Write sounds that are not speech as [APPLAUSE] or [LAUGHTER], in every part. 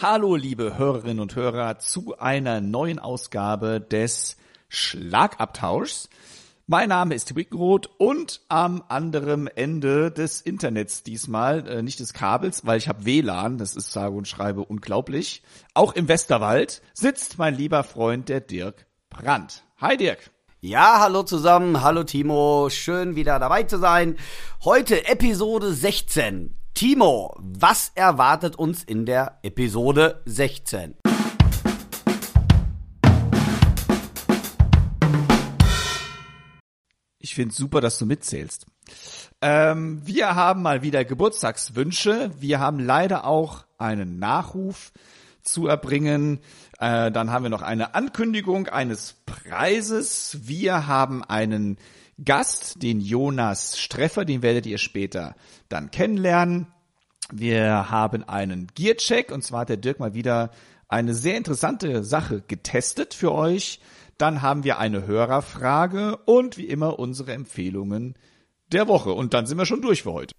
Hallo, liebe Hörerinnen und Hörer, zu einer neuen Ausgabe des Schlagabtauschs. Mein Name ist Wickenroth und am anderen Ende des Internets diesmal, äh, nicht des Kabels, weil ich habe WLAN, das ist sage und schreibe unglaublich, auch im Westerwald sitzt mein lieber Freund der Dirk Brandt. Hi Dirk. Ja, hallo zusammen, hallo Timo, schön wieder dabei zu sein. Heute Episode 16. Timo, was erwartet uns in der Episode 16? Ich finde super, dass du mitzählst. Ähm, wir haben mal wieder Geburtstagswünsche. Wir haben leider auch einen Nachruf zu erbringen. Äh, dann haben wir noch eine Ankündigung eines Preises. Wir haben einen Gast, den Jonas Streffer, den werdet ihr später dann kennenlernen. Wir haben einen Gearcheck und zwar hat der Dirk mal wieder eine sehr interessante Sache getestet für euch. Dann haben wir eine Hörerfrage und wie immer unsere Empfehlungen der Woche. Und dann sind wir schon durch für heute.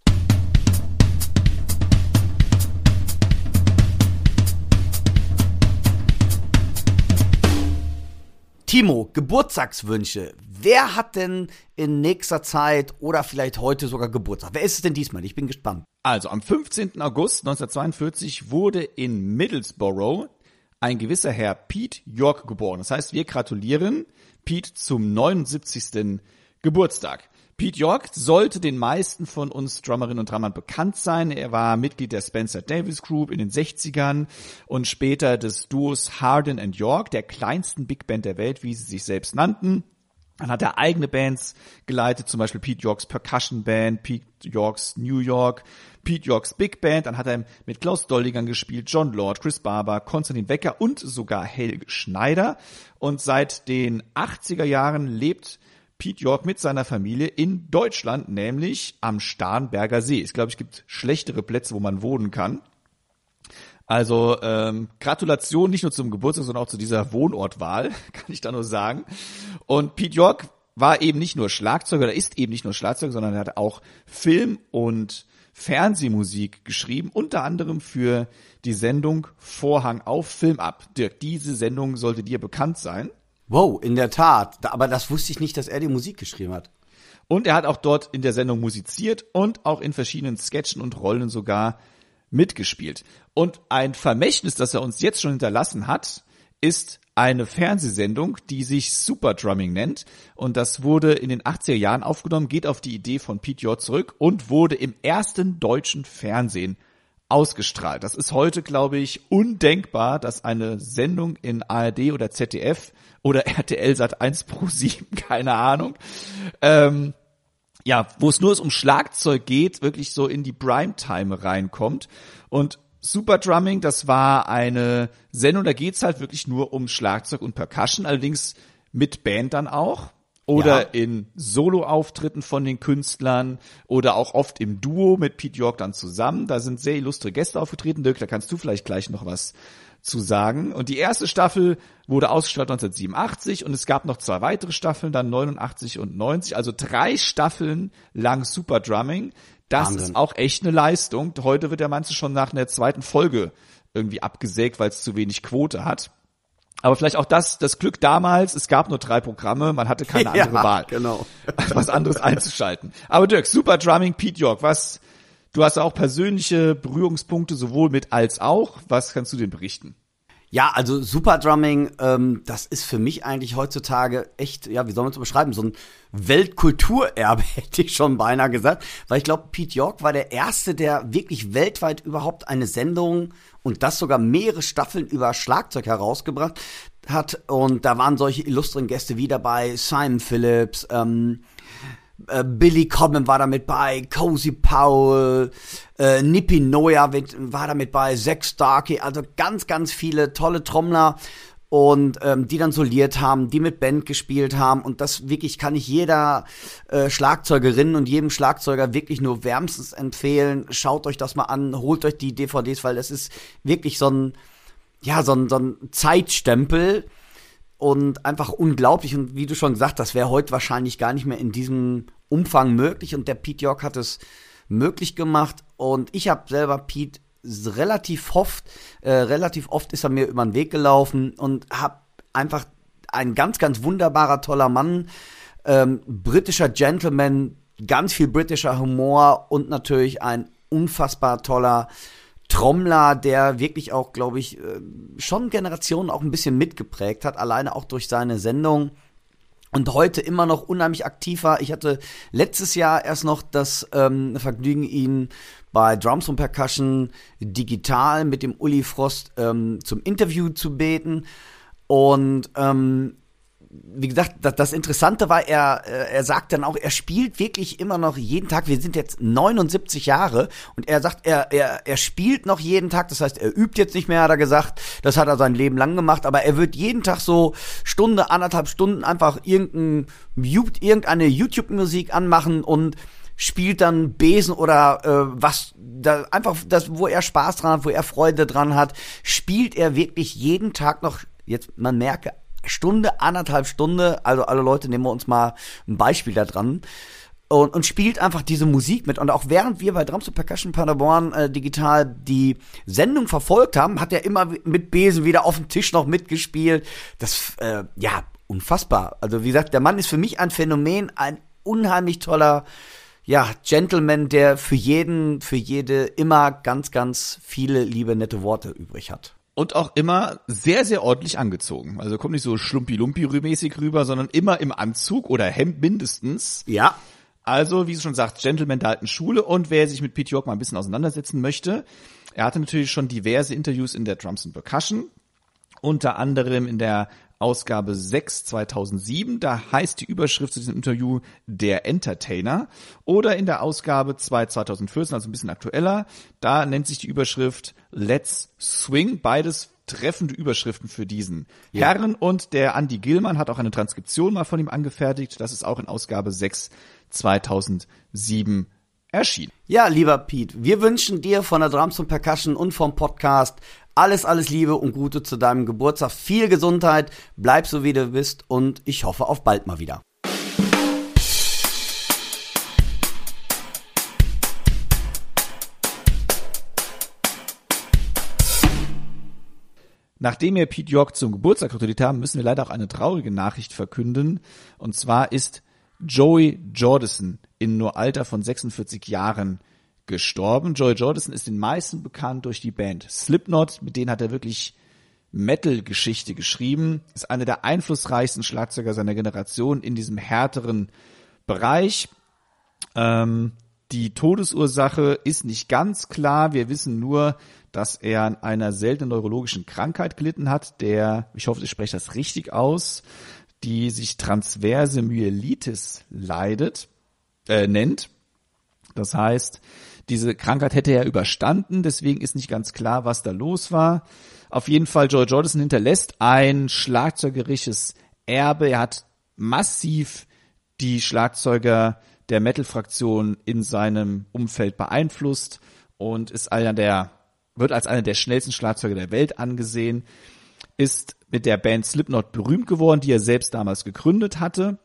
Timo, Geburtstagswünsche. Wer hat denn in nächster Zeit oder vielleicht heute sogar Geburtstag? Wer ist es denn diesmal? Ich bin gespannt. Also am 15. August 1942 wurde in Middlesbrough ein gewisser Herr Pete York geboren. Das heißt, wir gratulieren Pete zum 79. Geburtstag. Pete York sollte den meisten von uns Drummerinnen und Drummern bekannt sein. Er war Mitglied der Spencer Davis Group in den 60ern und später des Duos Harden and York, der kleinsten Big Band der Welt, wie sie sich selbst nannten. Dann hat er eigene Bands geleitet, zum Beispiel Pete Yorks Percussion Band, Pete Yorks New York, Pete Yorks Big Band. Dann hat er mit Klaus Doldigan gespielt, John Lord, Chris Barber, Konstantin Wecker und sogar Helge Schneider. Und seit den 80er Jahren lebt Pete York mit seiner Familie in Deutschland, nämlich am Starnberger See. Ich glaube, es gibt schlechtere Plätze, wo man wohnen kann. Also ähm, Gratulation nicht nur zum Geburtstag, sondern auch zu dieser Wohnortwahl, [LAUGHS] kann ich da nur sagen. Und Pete York war eben nicht nur Schlagzeuger, er ist eben nicht nur Schlagzeuger, sondern er hat auch Film und Fernsehmusik geschrieben, unter anderem für die Sendung Vorhang auf Film ab. Dirk, diese Sendung sollte dir bekannt sein. Wow, in der Tat. Aber das wusste ich nicht, dass er die Musik geschrieben hat. Und er hat auch dort in der Sendung musiziert und auch in verschiedenen Sketchen und Rollen sogar mitgespielt. Und ein Vermächtnis, das er uns jetzt schon hinterlassen hat, ist eine Fernsehsendung, die sich Super Drumming nennt. Und das wurde in den 80er Jahren aufgenommen, geht auf die Idee von Pete J. zurück und wurde im ersten deutschen Fernsehen ausgestrahlt. Das ist heute, glaube ich, undenkbar, dass eine Sendung in ARD oder ZDF oder [LAUGHS] RTL Sat 1 Pro 7, [LAUGHS] keine Ahnung, ähm, ja, wo es nur um Schlagzeug geht, wirklich so in die Primetime reinkommt. Und Super Drumming, das war eine Sendung, da geht's halt wirklich nur um Schlagzeug und Percussion, allerdings mit Band dann auch oder ja. in Solo-Auftritten von den Künstlern oder auch oft im Duo mit Pete York dann zusammen. Da sind sehr illustre Gäste aufgetreten. Dirk, da kannst du vielleicht gleich noch was zu sagen. Und die erste Staffel wurde ausgestrahlt 1987 und es gab noch zwei weitere Staffeln, dann 89 und 90, also drei Staffeln lang Super Drumming. Das Wahnsinn. ist auch echt eine Leistung. Heute wird der Manche schon nach einer zweiten Folge irgendwie abgesägt, weil es zu wenig Quote hat. Aber vielleicht auch das, das Glück damals, es gab nur drei Programme, man hatte keine [LAUGHS] andere ja, Wahl. Genau. [LAUGHS] was anderes einzuschalten. Aber Dirk, Super Drumming, Pete York, was, du hast auch persönliche Berührungspunkte sowohl mit als auch. Was kannst du denn berichten? Ja, also Super Drumming, ähm, das ist für mich eigentlich heutzutage echt, ja, wie soll man es beschreiben, so ein Weltkulturerbe, [LAUGHS] hätte ich schon beinahe gesagt. Weil ich glaube, Pete York war der Erste, der wirklich weltweit überhaupt eine Sendung und das sogar mehrere Staffeln über Schlagzeug herausgebracht hat. Und da waren solche illustren Gäste wie dabei, Simon Phillips, ähm, äh, Billy Cobham war damit bei, Cozy Powell, äh, Nippy Noya war damit bei, Zack Starkey, also ganz, ganz viele tolle Trommler und ähm, die dann soliert haben, die mit Band gespielt haben und das wirklich kann ich jeder äh, Schlagzeugerin und jedem Schlagzeuger wirklich nur wärmstens empfehlen. Schaut euch das mal an, holt euch die DVDs, weil das ist wirklich so ein ja so ein, so ein Zeitstempel und einfach unglaublich. Und wie du schon gesagt, das wäre heute wahrscheinlich gar nicht mehr in diesem Umfang möglich. Und der Pete York hat es möglich gemacht. Und ich habe selber Pete relativ oft, äh, relativ oft ist er mir über den Weg gelaufen und hab einfach ein ganz, ganz wunderbarer, toller Mann, ähm, britischer Gentleman, ganz viel britischer Humor und natürlich ein unfassbar toller Trommler, der wirklich auch, glaube ich, äh, schon Generationen auch ein bisschen mitgeprägt hat, alleine auch durch seine Sendung und heute immer noch unheimlich aktiv war. Ich hatte letztes Jahr erst noch das ähm, Vergnügen, ihn bei Drums und Percussion digital mit dem Uli Frost ähm, zum Interview zu beten. Und ähm, wie gesagt, das, das Interessante war, er, äh, er sagt dann auch, er spielt wirklich immer noch jeden Tag. Wir sind jetzt 79 Jahre und er sagt, er, er, er spielt noch jeden Tag. Das heißt, er übt jetzt nicht mehr, hat er gesagt. Das hat er sein Leben lang gemacht. Aber er wird jeden Tag so Stunde, anderthalb Stunden einfach irgendein, irgendeine YouTube-Musik anmachen und spielt dann Besen oder äh, was da einfach das wo er Spaß dran hat, wo er Freude dran hat, spielt er wirklich jeden Tag noch jetzt man merke Stunde, anderthalb Stunde, also alle Leute nehmen wir uns mal ein Beispiel da dran. Und, und spielt einfach diese Musik mit. Und auch während wir bei Drums und Percussion Paderborn äh, digital die Sendung verfolgt haben, hat er immer mit Besen wieder auf dem Tisch noch mitgespielt. Das, äh, ja, unfassbar. Also wie gesagt, der Mann ist für mich ein Phänomen, ein unheimlich toller ja, Gentleman, der für jeden, für jede immer ganz, ganz viele liebe, nette Worte übrig hat. Und auch immer sehr, sehr ordentlich angezogen. Also kommt nicht so schlumpi-lumpi-mäßig rüber, sondern immer im Anzug oder Hemd mindestens. Ja. Also, wie du schon sagst, Gentleman der alten Schule. Und wer sich mit Pete York mal ein bisschen auseinandersetzen möchte, er hatte natürlich schon diverse Interviews in der Drums and Percussion. Unter anderem in der Ausgabe 6 2007. Da heißt die Überschrift zu diesem Interview Der Entertainer. Oder in der Ausgabe 2 2014, also ein bisschen aktueller, da nennt sich die Überschrift Let's Swing. Beides treffende Überschriften für diesen ja. Herren. Und der Andy Gillmann hat auch eine Transkription mal von ihm angefertigt. Das ist auch in Ausgabe 6 2007 erschienen. Ja, lieber Pete, wir wünschen dir von der Drums und Percussion und vom Podcast alles, alles Liebe und Gute zu deinem Geburtstag. Viel Gesundheit, bleib so wie du bist und ich hoffe auf bald mal wieder. Nachdem wir Pete York zum Geburtstag gratuliert haben, müssen wir leider auch eine traurige Nachricht verkünden. Und zwar ist Joey Jordison in nur Alter von 46 Jahren gestorben. Joy Jordison ist den meisten bekannt durch die Band Slipknot, mit denen hat er wirklich Metal-Geschichte geschrieben, ist einer der einflussreichsten Schlagzeuger seiner Generation in diesem härteren Bereich. Ähm, die Todesursache ist nicht ganz klar. Wir wissen nur, dass er an einer seltenen neurologischen Krankheit gelitten hat, der, ich hoffe, ich spreche das richtig aus, die sich transverse Myelitis leidet, äh, nennt. Das heißt, diese Krankheit hätte er überstanden, deswegen ist nicht ganz klar, was da los war. Auf jeden Fall, Joy Jordison hinterlässt ein schlagzeugerisches Erbe. Er hat massiv die Schlagzeuger der Metal-Fraktion in seinem Umfeld beeinflusst und ist einer der, wird als einer der schnellsten Schlagzeuger der Welt angesehen, ist mit der Band Slipknot berühmt geworden, die er selbst damals gegründet hatte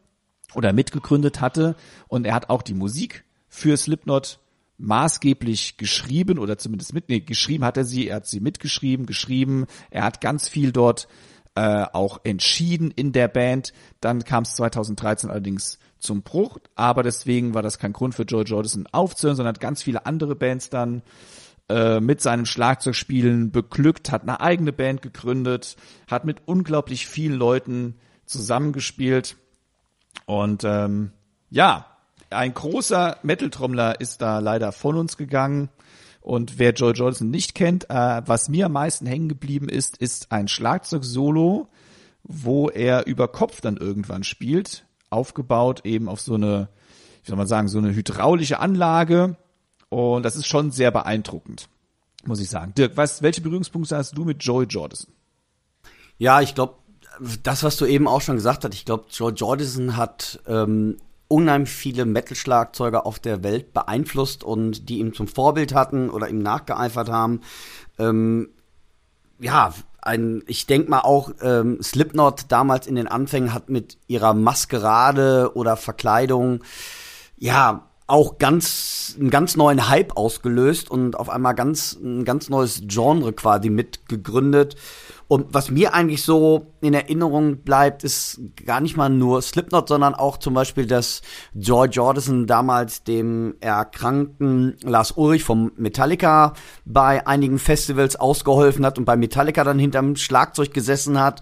oder mitgegründet hatte und er hat auch die Musik für Slipknot maßgeblich geschrieben oder zumindest mit, nee, geschrieben hat er sie, er hat sie mitgeschrieben, geschrieben, er hat ganz viel dort äh, auch entschieden in der Band. Dann kam es 2013 allerdings zum Bruch, aber deswegen war das kein Grund für Joe Jordison aufzuhören, sondern hat ganz viele andere Bands dann äh, mit seinem Schlagzeugspielen beglückt, hat eine eigene Band gegründet, hat mit unglaublich vielen Leuten zusammengespielt und ähm, ja, ein großer Metal-Trommler ist da leider von uns gegangen. Und wer Joy Jordison nicht kennt, äh, was mir am meisten hängen geblieben ist, ist ein Schlagzeug-Solo, wo er über Kopf dann irgendwann spielt, aufgebaut eben auf so eine wie soll man sagen, so eine hydraulische Anlage. Und das ist schon sehr beeindruckend, muss ich sagen. Dirk, was, welche Berührungspunkte hast du mit Joey Jordison? Ja, ich glaube, das, was du eben auch schon gesagt hast, ich glaube, Joe Jordison hat ähm, unheimlich viele Metal-Schlagzeuger auf der Welt beeinflusst und die ihm zum Vorbild hatten oder ihm nachgeeifert haben. Ähm, ja, ein, ich denke mal auch, ähm, Slipknot damals in den Anfängen hat mit ihrer Maskerade oder Verkleidung, ja, auch ganz, einen ganz neuen Hype ausgelöst und auf einmal ganz, ein ganz neues Genre quasi mitgegründet. Und was mir eigentlich so in Erinnerung bleibt, ist gar nicht mal nur Slipknot, sondern auch zum Beispiel, dass George Jordison damals dem erkrankten Lars Ulrich vom Metallica bei einigen Festivals ausgeholfen hat und bei Metallica dann hinterm Schlagzeug gesessen hat.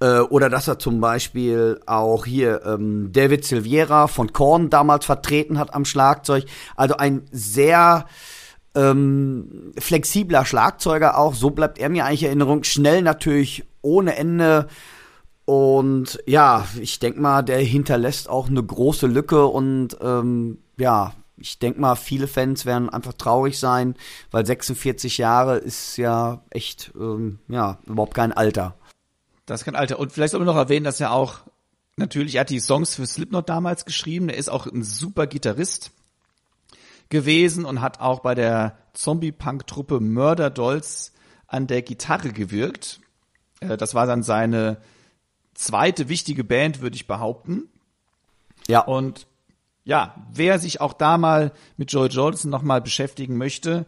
Äh, oder dass er zum Beispiel auch hier ähm, David Silviera von Korn damals vertreten hat am Schlagzeug. Also ein sehr ähm, flexibler Schlagzeuger auch, so bleibt er mir eigentlich in Erinnerung. Schnell natürlich ohne Ende. Und ja, ich denke mal, der hinterlässt auch eine große Lücke und ähm, ja, ich denke mal, viele Fans werden einfach traurig sein, weil 46 Jahre ist ja echt, ähm, ja, überhaupt kein Alter. Das ist kein Alter. Und vielleicht soll man noch erwähnen, dass er auch, natürlich, er hat die Songs für Slipknot damals geschrieben. Er ist auch ein super Gitarrist gewesen und hat auch bei der Zombie-Punk-Truppe Murder Dolls an der Gitarre gewirkt. Äh, das war dann seine zweite wichtige Band, würde ich behaupten. Ja. Und ja, wer sich auch da mal mit Joel Jordison nochmal beschäftigen möchte,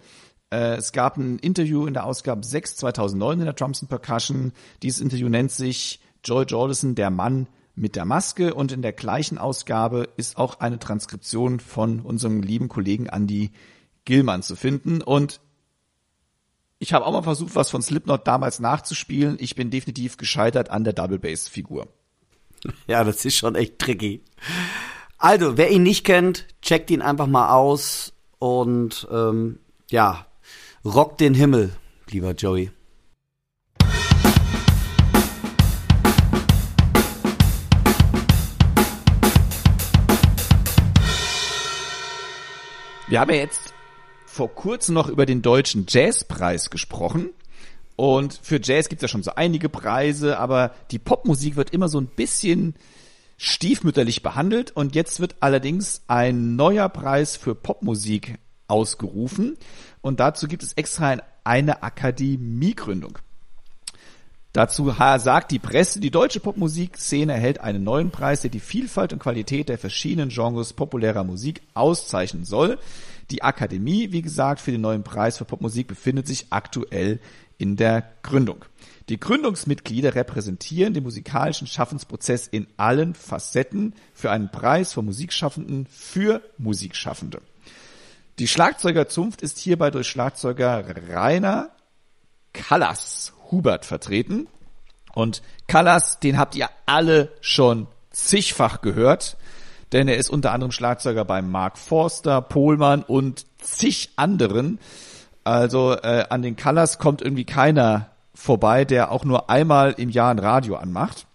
es gab ein Interview in der Ausgabe 6 2009 in der Drums and Percussion. Dieses Interview nennt sich Joel Jordison, der Mann, mit der Maske und in der gleichen Ausgabe ist auch eine Transkription von unserem lieben Kollegen Andy Gilman zu finden und ich habe auch mal versucht, was von Slipknot damals nachzuspielen. Ich bin definitiv gescheitert an der Double Bass Figur. [LAUGHS] Ja, das ist schon echt tricky. Also, wer ihn nicht kennt, checkt ihn einfach mal aus und ähm, ja, rockt den Himmel, lieber Joey. Wir haben ja jetzt vor kurzem noch über den deutschen Jazzpreis gesprochen. Und für Jazz gibt es ja schon so einige Preise, aber die Popmusik wird immer so ein bisschen stiefmütterlich behandelt. Und jetzt wird allerdings ein neuer Preis für Popmusik ausgerufen. Und dazu gibt es extra eine Akademiegründung. Dazu sagt die Presse, die deutsche Popmusikszene erhält einen neuen Preis, der die Vielfalt und Qualität der verschiedenen Genres populärer Musik auszeichnen soll. Die Akademie, wie gesagt, für den neuen Preis für Popmusik befindet sich aktuell in der Gründung. Die Gründungsmitglieder repräsentieren den musikalischen Schaffensprozess in allen Facetten für einen Preis von Musikschaffenden für Musikschaffende. Die Schlagzeugerzunft ist hierbei durch Schlagzeuger Rainer Callas Hubert vertreten. Und Callas, den habt ihr alle schon zigfach gehört, denn er ist unter anderem Schlagzeuger bei Mark Forster, Pohlmann und zig anderen. Also äh, an den Callas kommt irgendwie keiner vorbei, der auch nur einmal im Jahr ein Radio anmacht.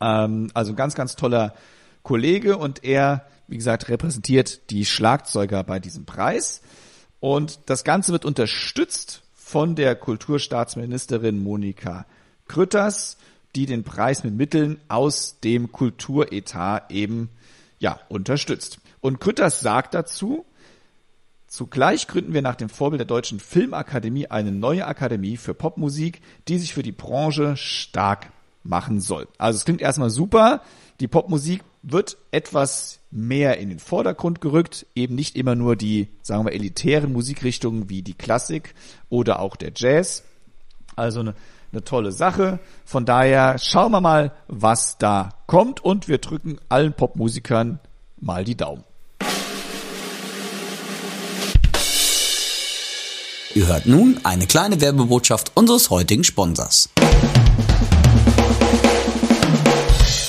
Ähm, also ein ganz, ganz toller Kollege und er, wie gesagt, repräsentiert die Schlagzeuger bei diesem Preis. Und das Ganze wird unterstützt von der Kulturstaatsministerin Monika Krütters, die den Preis mit Mitteln aus dem Kulturetat eben ja unterstützt. Und Krütters sagt dazu, Zugleich gründen wir nach dem Vorbild der Deutschen Filmakademie eine neue Akademie für Popmusik, die sich für die Branche stark machen soll. Also es klingt erstmal super. Die Popmusik wird etwas mehr in den Vordergrund gerückt, eben nicht immer nur die, sagen wir, elitären Musikrichtungen wie die Klassik oder auch der Jazz. Also eine, eine tolle Sache. Von daher schauen wir mal, was da kommt und wir drücken allen Popmusikern mal die Daumen. Ihr hört nun eine kleine Werbebotschaft unseres heutigen Sponsors.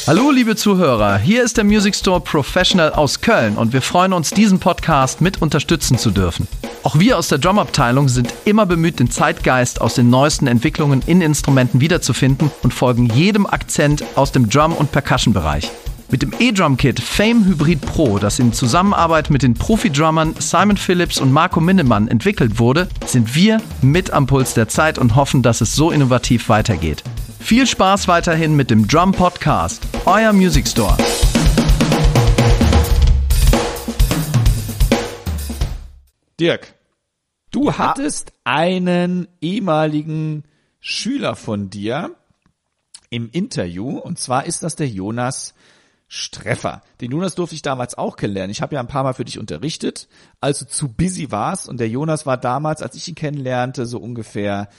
Hallo liebe Zuhörer, hier ist der Music Store Professional aus Köln und wir freuen uns, diesen Podcast mit unterstützen zu dürfen. Auch wir aus der Drum-Abteilung sind immer bemüht, den Zeitgeist aus den neuesten Entwicklungen in Instrumenten wiederzufinden und folgen jedem Akzent aus dem Drum- und Percussion-Bereich. Mit dem E-Drum Kit Fame Hybrid Pro, das in Zusammenarbeit mit den Profi-Drummern Simon Phillips und Marco Minnemann entwickelt wurde, sind wir mit am Puls der Zeit und hoffen, dass es so innovativ weitergeht. Viel Spaß weiterhin mit dem Drum Podcast, euer Music Store. Dirk, du hattest einen ehemaligen Schüler von dir im Interview und zwar ist das der Jonas Streffer. Den Jonas durfte ich damals auch kennenlernen. Ich habe ja ein paar Mal für dich unterrichtet, als du zu busy warst. Und der Jonas war damals, als ich ihn kennenlernte, so ungefähr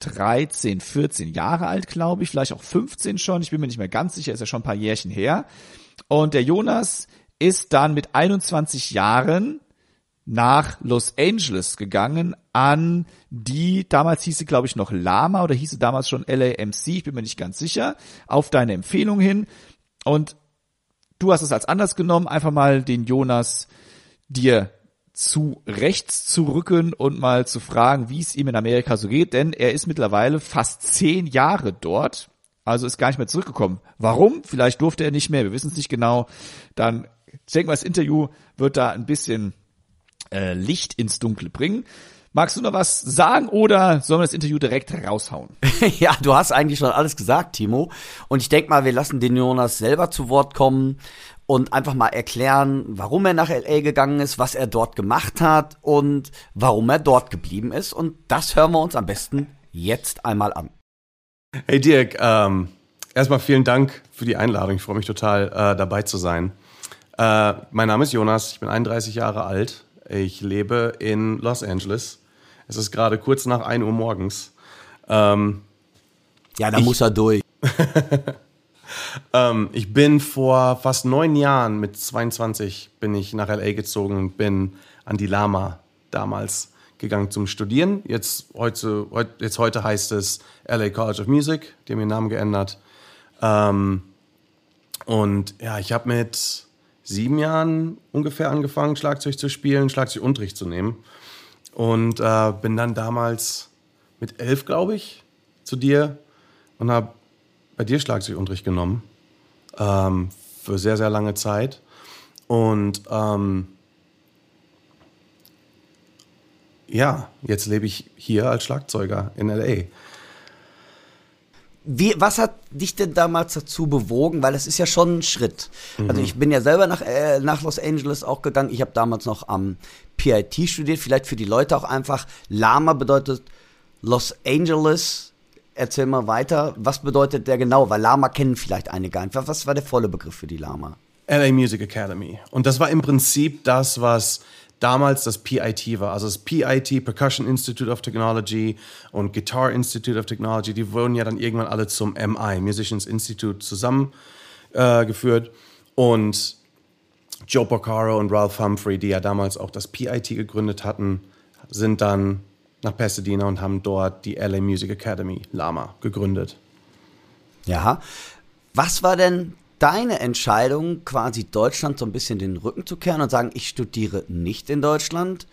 13, 14 Jahre alt, glaube ich, vielleicht auch 15 schon. Ich bin mir nicht mehr ganz sicher, ist ja schon ein paar Jährchen her. Und der Jonas ist dann mit 21 Jahren nach Los Angeles gegangen an die, damals hieß sie glaube ich noch Lama oder hieß sie damals schon LAMC, ich bin mir nicht ganz sicher, auf deine Empfehlung hin. Und Du hast es als anders genommen, einfach mal den Jonas dir zu rechts zu rücken und mal zu fragen, wie es ihm in Amerika so geht, denn er ist mittlerweile fast zehn Jahre dort, also ist gar nicht mehr zurückgekommen. Warum? Vielleicht durfte er nicht mehr, wir wissen es nicht genau. Dann ich denke mal, das Interview wird da ein bisschen äh, Licht ins Dunkle bringen. Magst du noch was sagen oder sollen wir das Interview direkt raushauen? [LAUGHS] ja, du hast eigentlich schon alles gesagt, Timo. Und ich denke mal, wir lassen den Jonas selber zu Wort kommen und einfach mal erklären, warum er nach LA gegangen ist, was er dort gemacht hat und warum er dort geblieben ist. Und das hören wir uns am besten jetzt einmal an. Hey Dirk, ähm, erstmal vielen Dank für die Einladung. Ich freue mich total, äh, dabei zu sein. Äh, mein Name ist Jonas, ich bin 31 Jahre alt. Ich lebe in Los Angeles es ist gerade kurz nach 1 Uhr morgens. Ähm, ja, da muss er durch. [LAUGHS] ähm, ich bin vor fast neun Jahren, mit 22, bin ich nach LA gezogen und bin an die Lama damals gegangen zum Studieren. Jetzt heute, jetzt heute heißt es LA College of Music, die haben ihren Namen geändert. Ähm, und ja, ich habe mit sieben Jahren ungefähr angefangen, Schlagzeug zu spielen, Schlagzeugunterricht zu nehmen. Und äh, bin dann damals mit elf, glaube ich, zu dir und habe bei dir Schlagzeugunterricht genommen. Ähm, für sehr, sehr lange Zeit. Und ähm, ja, jetzt lebe ich hier als Schlagzeuger in LA. Wie, was hat dich denn damals dazu bewogen? Weil es ist ja schon ein Schritt. Also mhm. Also ich bin ja selber nach, äh, nach Los Angeles auch gegangen. Ich habe damals noch am PIT studiert. Vielleicht für die Leute auch einfach. Lama bedeutet Los Angeles. Erzähl mal weiter. Was bedeutet der genau? Weil Lama kennen vielleicht einige einfach. Was war der volle Begriff für die Lama? LA Music Academy. Und das war im Prinzip das, was damals das PIT war. Also das PIT, Percussion Institute of Technology und Guitar Institute of Technology, die wurden ja dann irgendwann alle zum MI, Musicians Institute, zusammengeführt. Äh, und Joe Porcaro und Ralph Humphrey, die ja damals auch das PIT gegründet hatten, sind dann nach Pasadena und haben dort die LA Music Academy, Lama, gegründet. Ja. Was war denn deine Entscheidung, quasi Deutschland so ein bisschen den Rücken zu kehren und sagen, ich studiere nicht in Deutschland,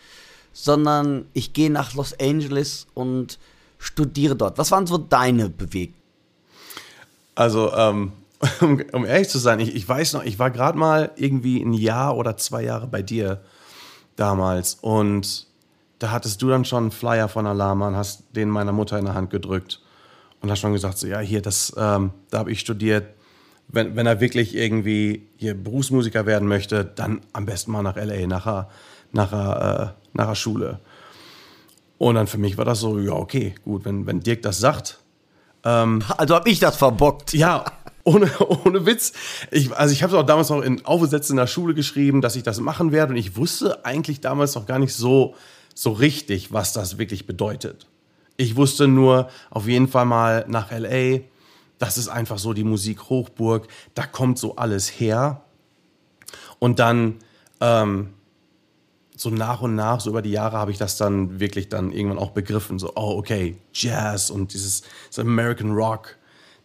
sondern ich gehe nach Los Angeles und studiere dort. Was waren so deine Bewegungen? Also, ähm, [LAUGHS] um, um, ehrlich zu sein, ich, ich weiß noch, ich war gerade mal irgendwie ein Jahr oder zwei Jahre bei dir damals und da hattest du dann schon einen Flyer von Alama und hast den meiner Mutter in der Hand gedrückt und hast schon gesagt, so, ja, hier, das, ähm, da habe ich studiert, wenn, wenn er wirklich irgendwie hier Berufsmusiker werden möchte, dann am besten mal nach LA, nachher, nachher, äh, nachher Schule. Und dann für mich war das so, ja, okay, gut, wenn, wenn Dirk das sagt. Ähm, also habe ich das verbockt. Ja, ohne, ohne Witz. Ich, also ich habe es auch damals noch in Aufsätzen in der Schule geschrieben, dass ich das machen werde. Und ich wusste eigentlich damals noch gar nicht so, so richtig, was das wirklich bedeutet. Ich wusste nur auf jeden Fall mal nach LA, das ist einfach so die Musikhochburg, da kommt so alles her. Und dann ähm, so nach und nach, so über die Jahre habe ich das dann wirklich dann irgendwann auch begriffen. So, oh, okay, Jazz und dieses American Rock,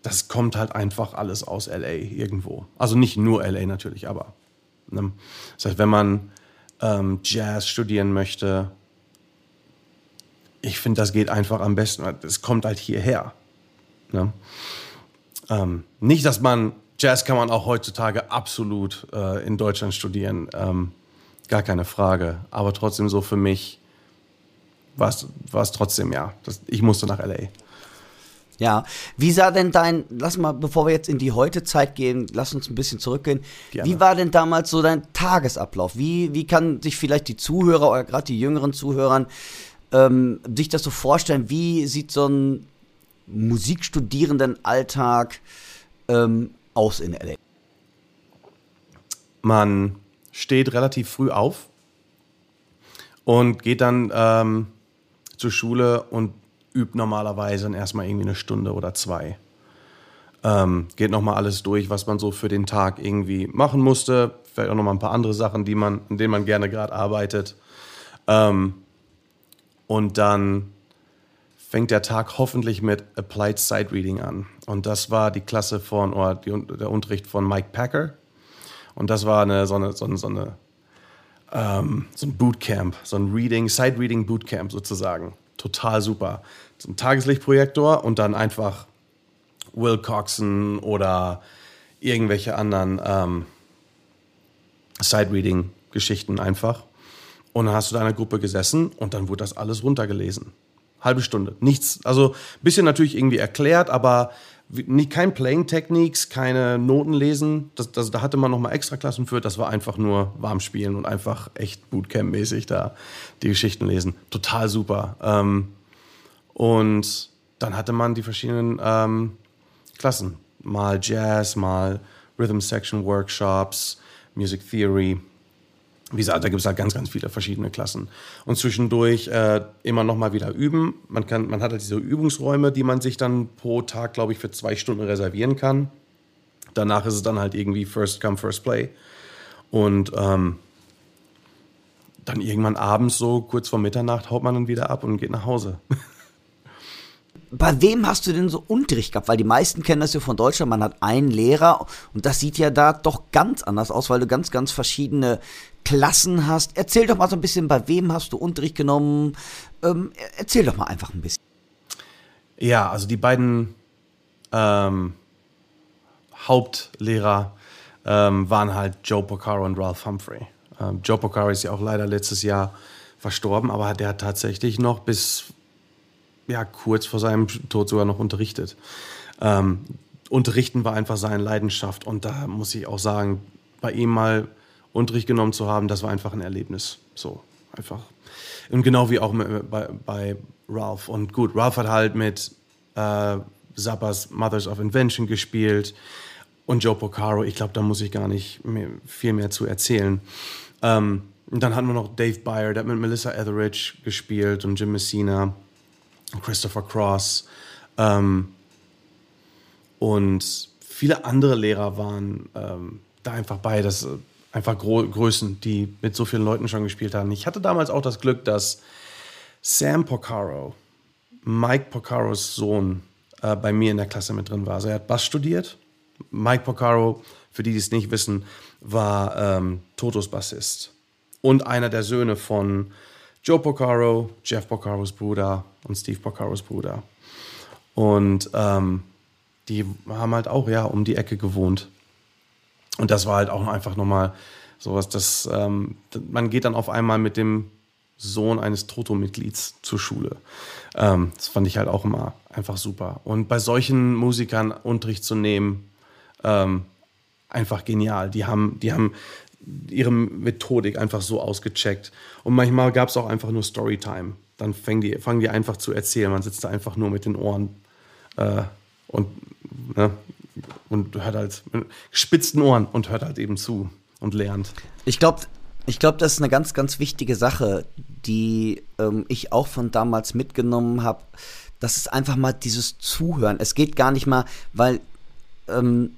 das kommt halt einfach alles aus LA irgendwo. Also nicht nur LA natürlich, aber. Ne? Das heißt, wenn man ähm, Jazz studieren möchte, ich finde, das geht einfach am besten. Es kommt halt hierher. Ne? Ähm, nicht, dass man Jazz kann man auch heutzutage absolut äh, in Deutschland studieren. Ähm, gar keine Frage. Aber trotzdem so für mich war es trotzdem, ja. Das, ich musste nach LA. Ja, wie sah denn dein, lass mal, bevor wir jetzt in die heute Zeit gehen, lass uns ein bisschen zurückgehen. Gerne. Wie war denn damals so dein Tagesablauf? Wie, wie kann sich vielleicht die Zuhörer oder gerade die jüngeren Zuhörern ähm, sich das so vorstellen? Wie sieht so ein Musikstudierenden-Alltag ähm, aus in LA? Man steht relativ früh auf und geht dann ähm, zur Schule und übt normalerweise dann erstmal irgendwie eine Stunde oder zwei. Ähm, geht nochmal alles durch, was man so für den Tag irgendwie machen musste. Vielleicht auch nochmal ein paar andere Sachen, die man, an denen man gerne gerade arbeitet. Ähm, und dann fängt der Tag hoffentlich mit Applied Sight Reading an. Und das war die Klasse von, oder die, der Unterricht von Mike Packer. Und das war eine, so eine, so eine, so eine ähm, so ein Bootcamp, so ein Reading, Sight Reading Bootcamp sozusagen. Total super so ein Tageslichtprojektor und dann einfach Will Coxon oder irgendwelche anderen ähm, Side-Reading-Geschichten einfach. Und dann hast du da in einer Gruppe gesessen und dann wurde das alles runtergelesen. Halbe Stunde. Nichts, also ein bisschen natürlich irgendwie erklärt, aber nicht, kein Playing Techniques, keine Noten lesen. Das, das, da hatte man nochmal extra Klassen für. Das war einfach nur warm spielen und einfach echt Bootcamp-mäßig da die Geschichten lesen. Total super. Ähm, und dann hatte man die verschiedenen ähm, Klassen. Mal Jazz, mal Rhythm Section Workshops, Music Theory. Wie gesagt, da gibt es halt ganz, ganz viele verschiedene Klassen. Und zwischendurch äh, immer noch mal wieder üben. Man, kann, man hat halt diese Übungsräume, die man sich dann pro Tag, glaube ich, für zwei Stunden reservieren kann. Danach ist es dann halt irgendwie First Come, First Play. Und ähm, dann irgendwann abends, so kurz vor Mitternacht, haut man dann wieder ab und geht nach Hause. [LAUGHS] bei wem hast du denn so Unterricht gehabt? Weil die meisten kennen das ja von Deutschland, man hat einen Lehrer und das sieht ja da doch ganz anders aus, weil du ganz, ganz verschiedene Klassen hast. Erzähl doch mal so ein bisschen, bei wem hast du Unterricht genommen? Ähm, erzähl doch mal einfach ein bisschen. Ja, also die beiden ähm, Hauptlehrer ähm, waren halt Joe Porcaro und Ralph Humphrey. Ähm, Joe Porcaro ist ja auch leider letztes Jahr verstorben, aber der hat tatsächlich noch bis ja, kurz vor seinem Tod sogar noch unterrichtet. Ähm, Unterrichten war einfach seine Leidenschaft und da muss ich auch sagen, bei ihm mal Unterricht genommen zu haben, das war einfach ein Erlebnis. So, einfach. Und genau wie auch bei, bei Ralph. Und gut, Ralph hat halt mit äh, Zappas Mothers of Invention gespielt und Joe Porcaro. Ich glaube, da muss ich gar nicht mehr, viel mehr zu erzählen. Ähm, und dann hatten wir noch Dave Byer, der hat mit Melissa Etheridge gespielt und Jim Messina. Christopher Cross ähm, und viele andere Lehrer waren ähm, da einfach bei, das einfach Gro Größen, die mit so vielen Leuten schon gespielt haben. Ich hatte damals auch das Glück, dass Sam Porcaro, Mike Porcaros Sohn, äh, bei mir in der Klasse mit drin war. Also er hat Bass studiert. Mike Porcaro, für die, die es nicht wissen, war ähm, Totos Bassist und einer der Söhne von Joe Porcaro, Jeff Porcaros Bruder und Steve Porcaros Bruder. Und ähm, die haben halt auch ja um die Ecke gewohnt. Und das war halt auch einfach nochmal sowas, dass ähm, man geht dann auf einmal mit dem Sohn eines Toto-Mitglieds zur Schule. Ähm, das fand ich halt auch immer einfach super. Und bei solchen Musikern Unterricht zu nehmen, ähm, einfach genial. Die haben, die haben ihre Methodik einfach so ausgecheckt. Und manchmal gab es auch einfach nur Storytime. Dann fangen die, fangen die einfach zu erzählen. Man sitzt da einfach nur mit den Ohren äh, und, ne, und hört halt mit gespitzten Ohren und hört halt eben zu und lernt. Ich glaube, ich glaube, das ist eine ganz, ganz wichtige Sache, die ähm, ich auch von damals mitgenommen habe. Das ist einfach mal dieses Zuhören. Es geht gar nicht mal, weil ähm,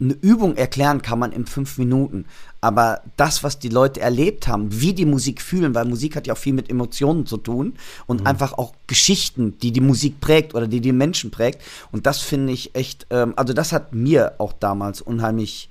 eine Übung erklären kann man in fünf Minuten. Aber das, was die Leute erlebt haben, wie die Musik fühlen, weil Musik hat ja auch viel mit Emotionen zu tun und mhm. einfach auch Geschichten, die die Musik prägt oder die die Menschen prägt. Und das finde ich echt, ähm, also das hat mir auch damals unheimlich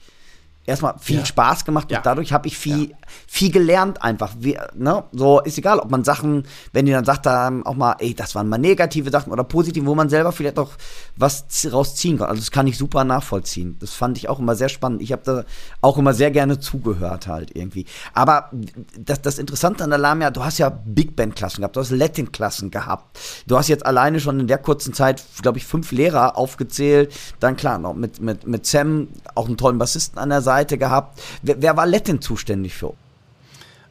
erstmal viel Ja. Spaß gemacht Ja. und dadurch habe ich viel, viel gelernt einfach. Wie, ne? So ist egal, ob man Sachen, wenn die dann sagt, dann auch mal, ey, das waren mal negative Sachen oder positive, wo man selber vielleicht auch was rausziehen kann. Also das kann ich super nachvollziehen. Das fand ich auch immer sehr spannend. Ich habe da auch immer sehr gerne zugehört halt irgendwie. Aber das, das Interessante an der Lamia, du hast ja Big Band Klassen gehabt, du hast Latin Klassen gehabt. Du hast jetzt alleine schon in der kurzen Zeit, glaube ich, fünf Lehrer aufgezählt. Dann klar, noch mit, mit, mit Sam auch einen tollen Bassisten an der Seite gehabt. Wer, wer war Latin zuständig für?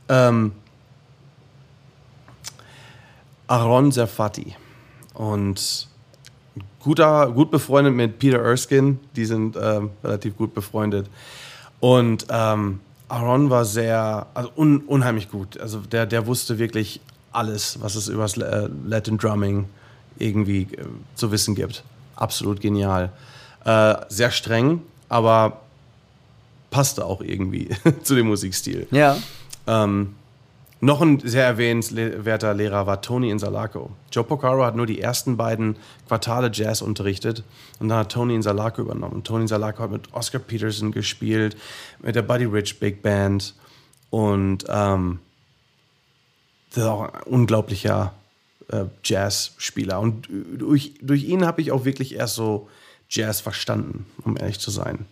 Ähm, Aaron Serfati und guter, gut befreundet mit Peter Erskine, die sind ähm, relativ gut befreundet. Und ähm, Aaron war sehr, also un, unheimlich gut. Also der, der wusste wirklich alles, was es über das äh, Latin Drumming irgendwie äh, zu wissen gibt. Absolut genial. Äh, sehr streng, aber passte auch irgendwie [LAUGHS] zu dem Musikstil. Ja. Ähm, noch ein sehr erwähnenswerter Lehrer war Tony Insalaco. Joe Porcaro hat nur die ersten beiden Quartale Jazz unterrichtet und dann hat Tony Insalaco übernommen. Tony Insalaco hat mit Oscar Peterson gespielt, mit der Buddy Rich Big Band und ähm, das ist auch ein unglaublicher äh, Jazzspieler. Und durch, durch ihn habe ich auch wirklich erst so Jazz verstanden, um ehrlich zu sein.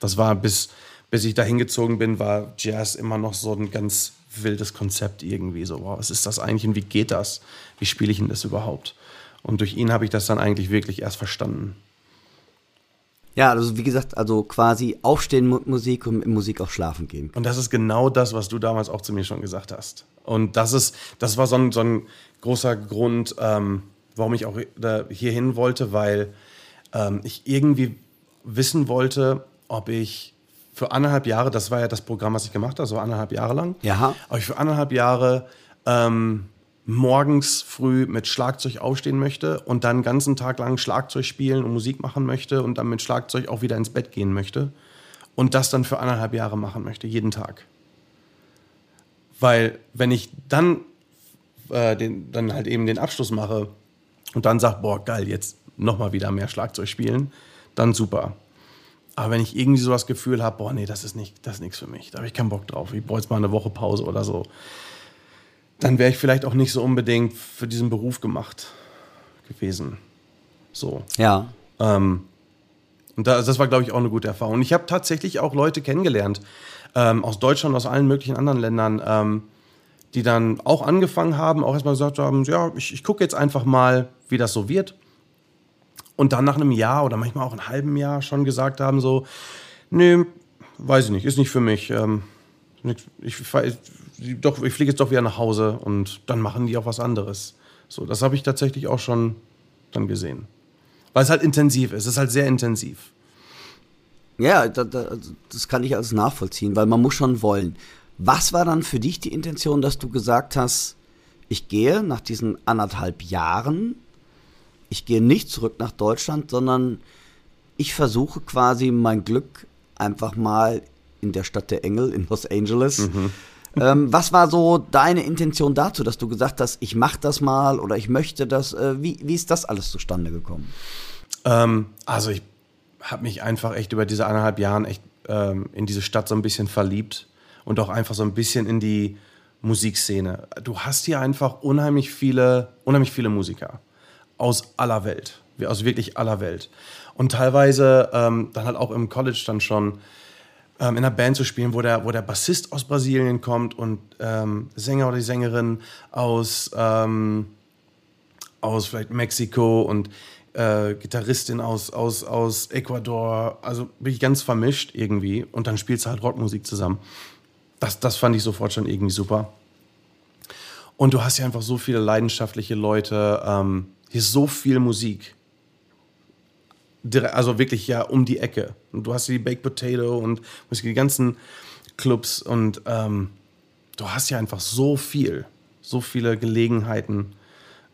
Das war bis, bis ich da hingezogen bin, war Jazz immer noch so ein ganz wildes Konzept irgendwie. So, wow, was ist das eigentlich und wie geht das? Wie spiele ich denn das überhaupt? Und durch ihn habe ich das dann eigentlich wirklich erst verstanden. Ja, also wie gesagt, also quasi aufstehen mit Musik und mit Musik auch schlafen gehen. Und das ist genau das, was du damals auch zu mir schon gesagt hast. Und das ist, das war so ein, so ein großer Grund, ähm, warum ich auch da hierhin wollte, weil ähm, ich irgendwie wissen wollte, ob ich für anderthalb Jahre, das war ja das Programm, was ich gemacht habe, so anderthalb Jahre lang, Ja. ob ich für anderthalb Jahre ähm, morgens früh mit Schlagzeug aufstehen möchte und dann den ganzen Tag lang Schlagzeug spielen und Musik machen möchte und dann mit Schlagzeug auch wieder ins Bett gehen möchte und das dann für anderthalb Jahre machen möchte, jeden Tag. Weil wenn ich dann, äh, den, dann halt eben den Abschluss mache und dann sage, boah, geil, jetzt nochmal wieder mehr Schlagzeug spielen, dann super. Aber wenn ich irgendwie so das Gefühl habe, boah, nee, das ist nicht, das ist nichts für mich, da habe ich keinen Bock drauf, ich brauche jetzt mal eine Woche Pause oder so, dann wäre ich vielleicht auch nicht so unbedingt für diesen Beruf gemacht gewesen. So. Ja. Ähm, und das, das war, glaube ich, auch eine gute Erfahrung. Und ich habe tatsächlich auch Leute kennengelernt, ähm, aus Deutschland, aus allen möglichen anderen Ländern, ähm, die dann auch angefangen haben, auch erstmal gesagt haben, ja, ich, ich gucke jetzt einfach mal, wie das so wird. Und dann nach einem Jahr oder manchmal auch einem halben Jahr schon gesagt haben, so, nee, weiß ich nicht, ist nicht für mich. Ähm, ich, ich, doch, ich fliege jetzt doch wieder nach Hause und dann machen die auch was anderes. So, das habe ich tatsächlich auch schon dann gesehen. Weil es halt intensiv ist. Es ist halt sehr intensiv. Ja, da, da, das kann ich alles nachvollziehen, weil man muss schon wollen. Was war dann für dich die Intention, dass du gesagt hast, ich gehe nach diesen anderthalb Jahren, ich gehe nicht zurück nach Deutschland, sondern ich versuche quasi mein Glück einfach mal in der Stadt der Engel in Los Angeles. [LAUGHS] Ähm, was war so deine Intention dazu, dass du gesagt hast, ich mache das mal oder ich möchte das? Äh, wie, wie ist das alles zustande gekommen? Ähm, also ich habe mich einfach echt über diese eineinhalb Jahren echt ähm, in diese Stadt so ein bisschen verliebt und auch einfach so ein bisschen in die Musikszene. Du hast hier einfach unheimlich viele, unheimlich viele Musiker aus aller Welt, aus wirklich aller Welt. Und teilweise ähm, dann halt auch im College dann schon ähm, in einer Band zu spielen, wo der, wo der Bassist aus Brasilien kommt und ähm, Sänger oder die Sängerin aus, ähm, aus vielleicht Mexiko und äh, Gitarristin aus, aus, aus Ecuador, also wirklich ganz vermischt irgendwie und dann spielst du halt Rockmusik zusammen. Das, das fand ich sofort schon irgendwie super. Und du hast ja einfach so viele leidenschaftliche Leute, ähm, hier ist so viel Musik. Also wirklich ja um die Ecke. Und du hast hier die Baked Potato und die ganzen Clubs und ähm, du hast ja einfach so viel, so viele Gelegenheiten.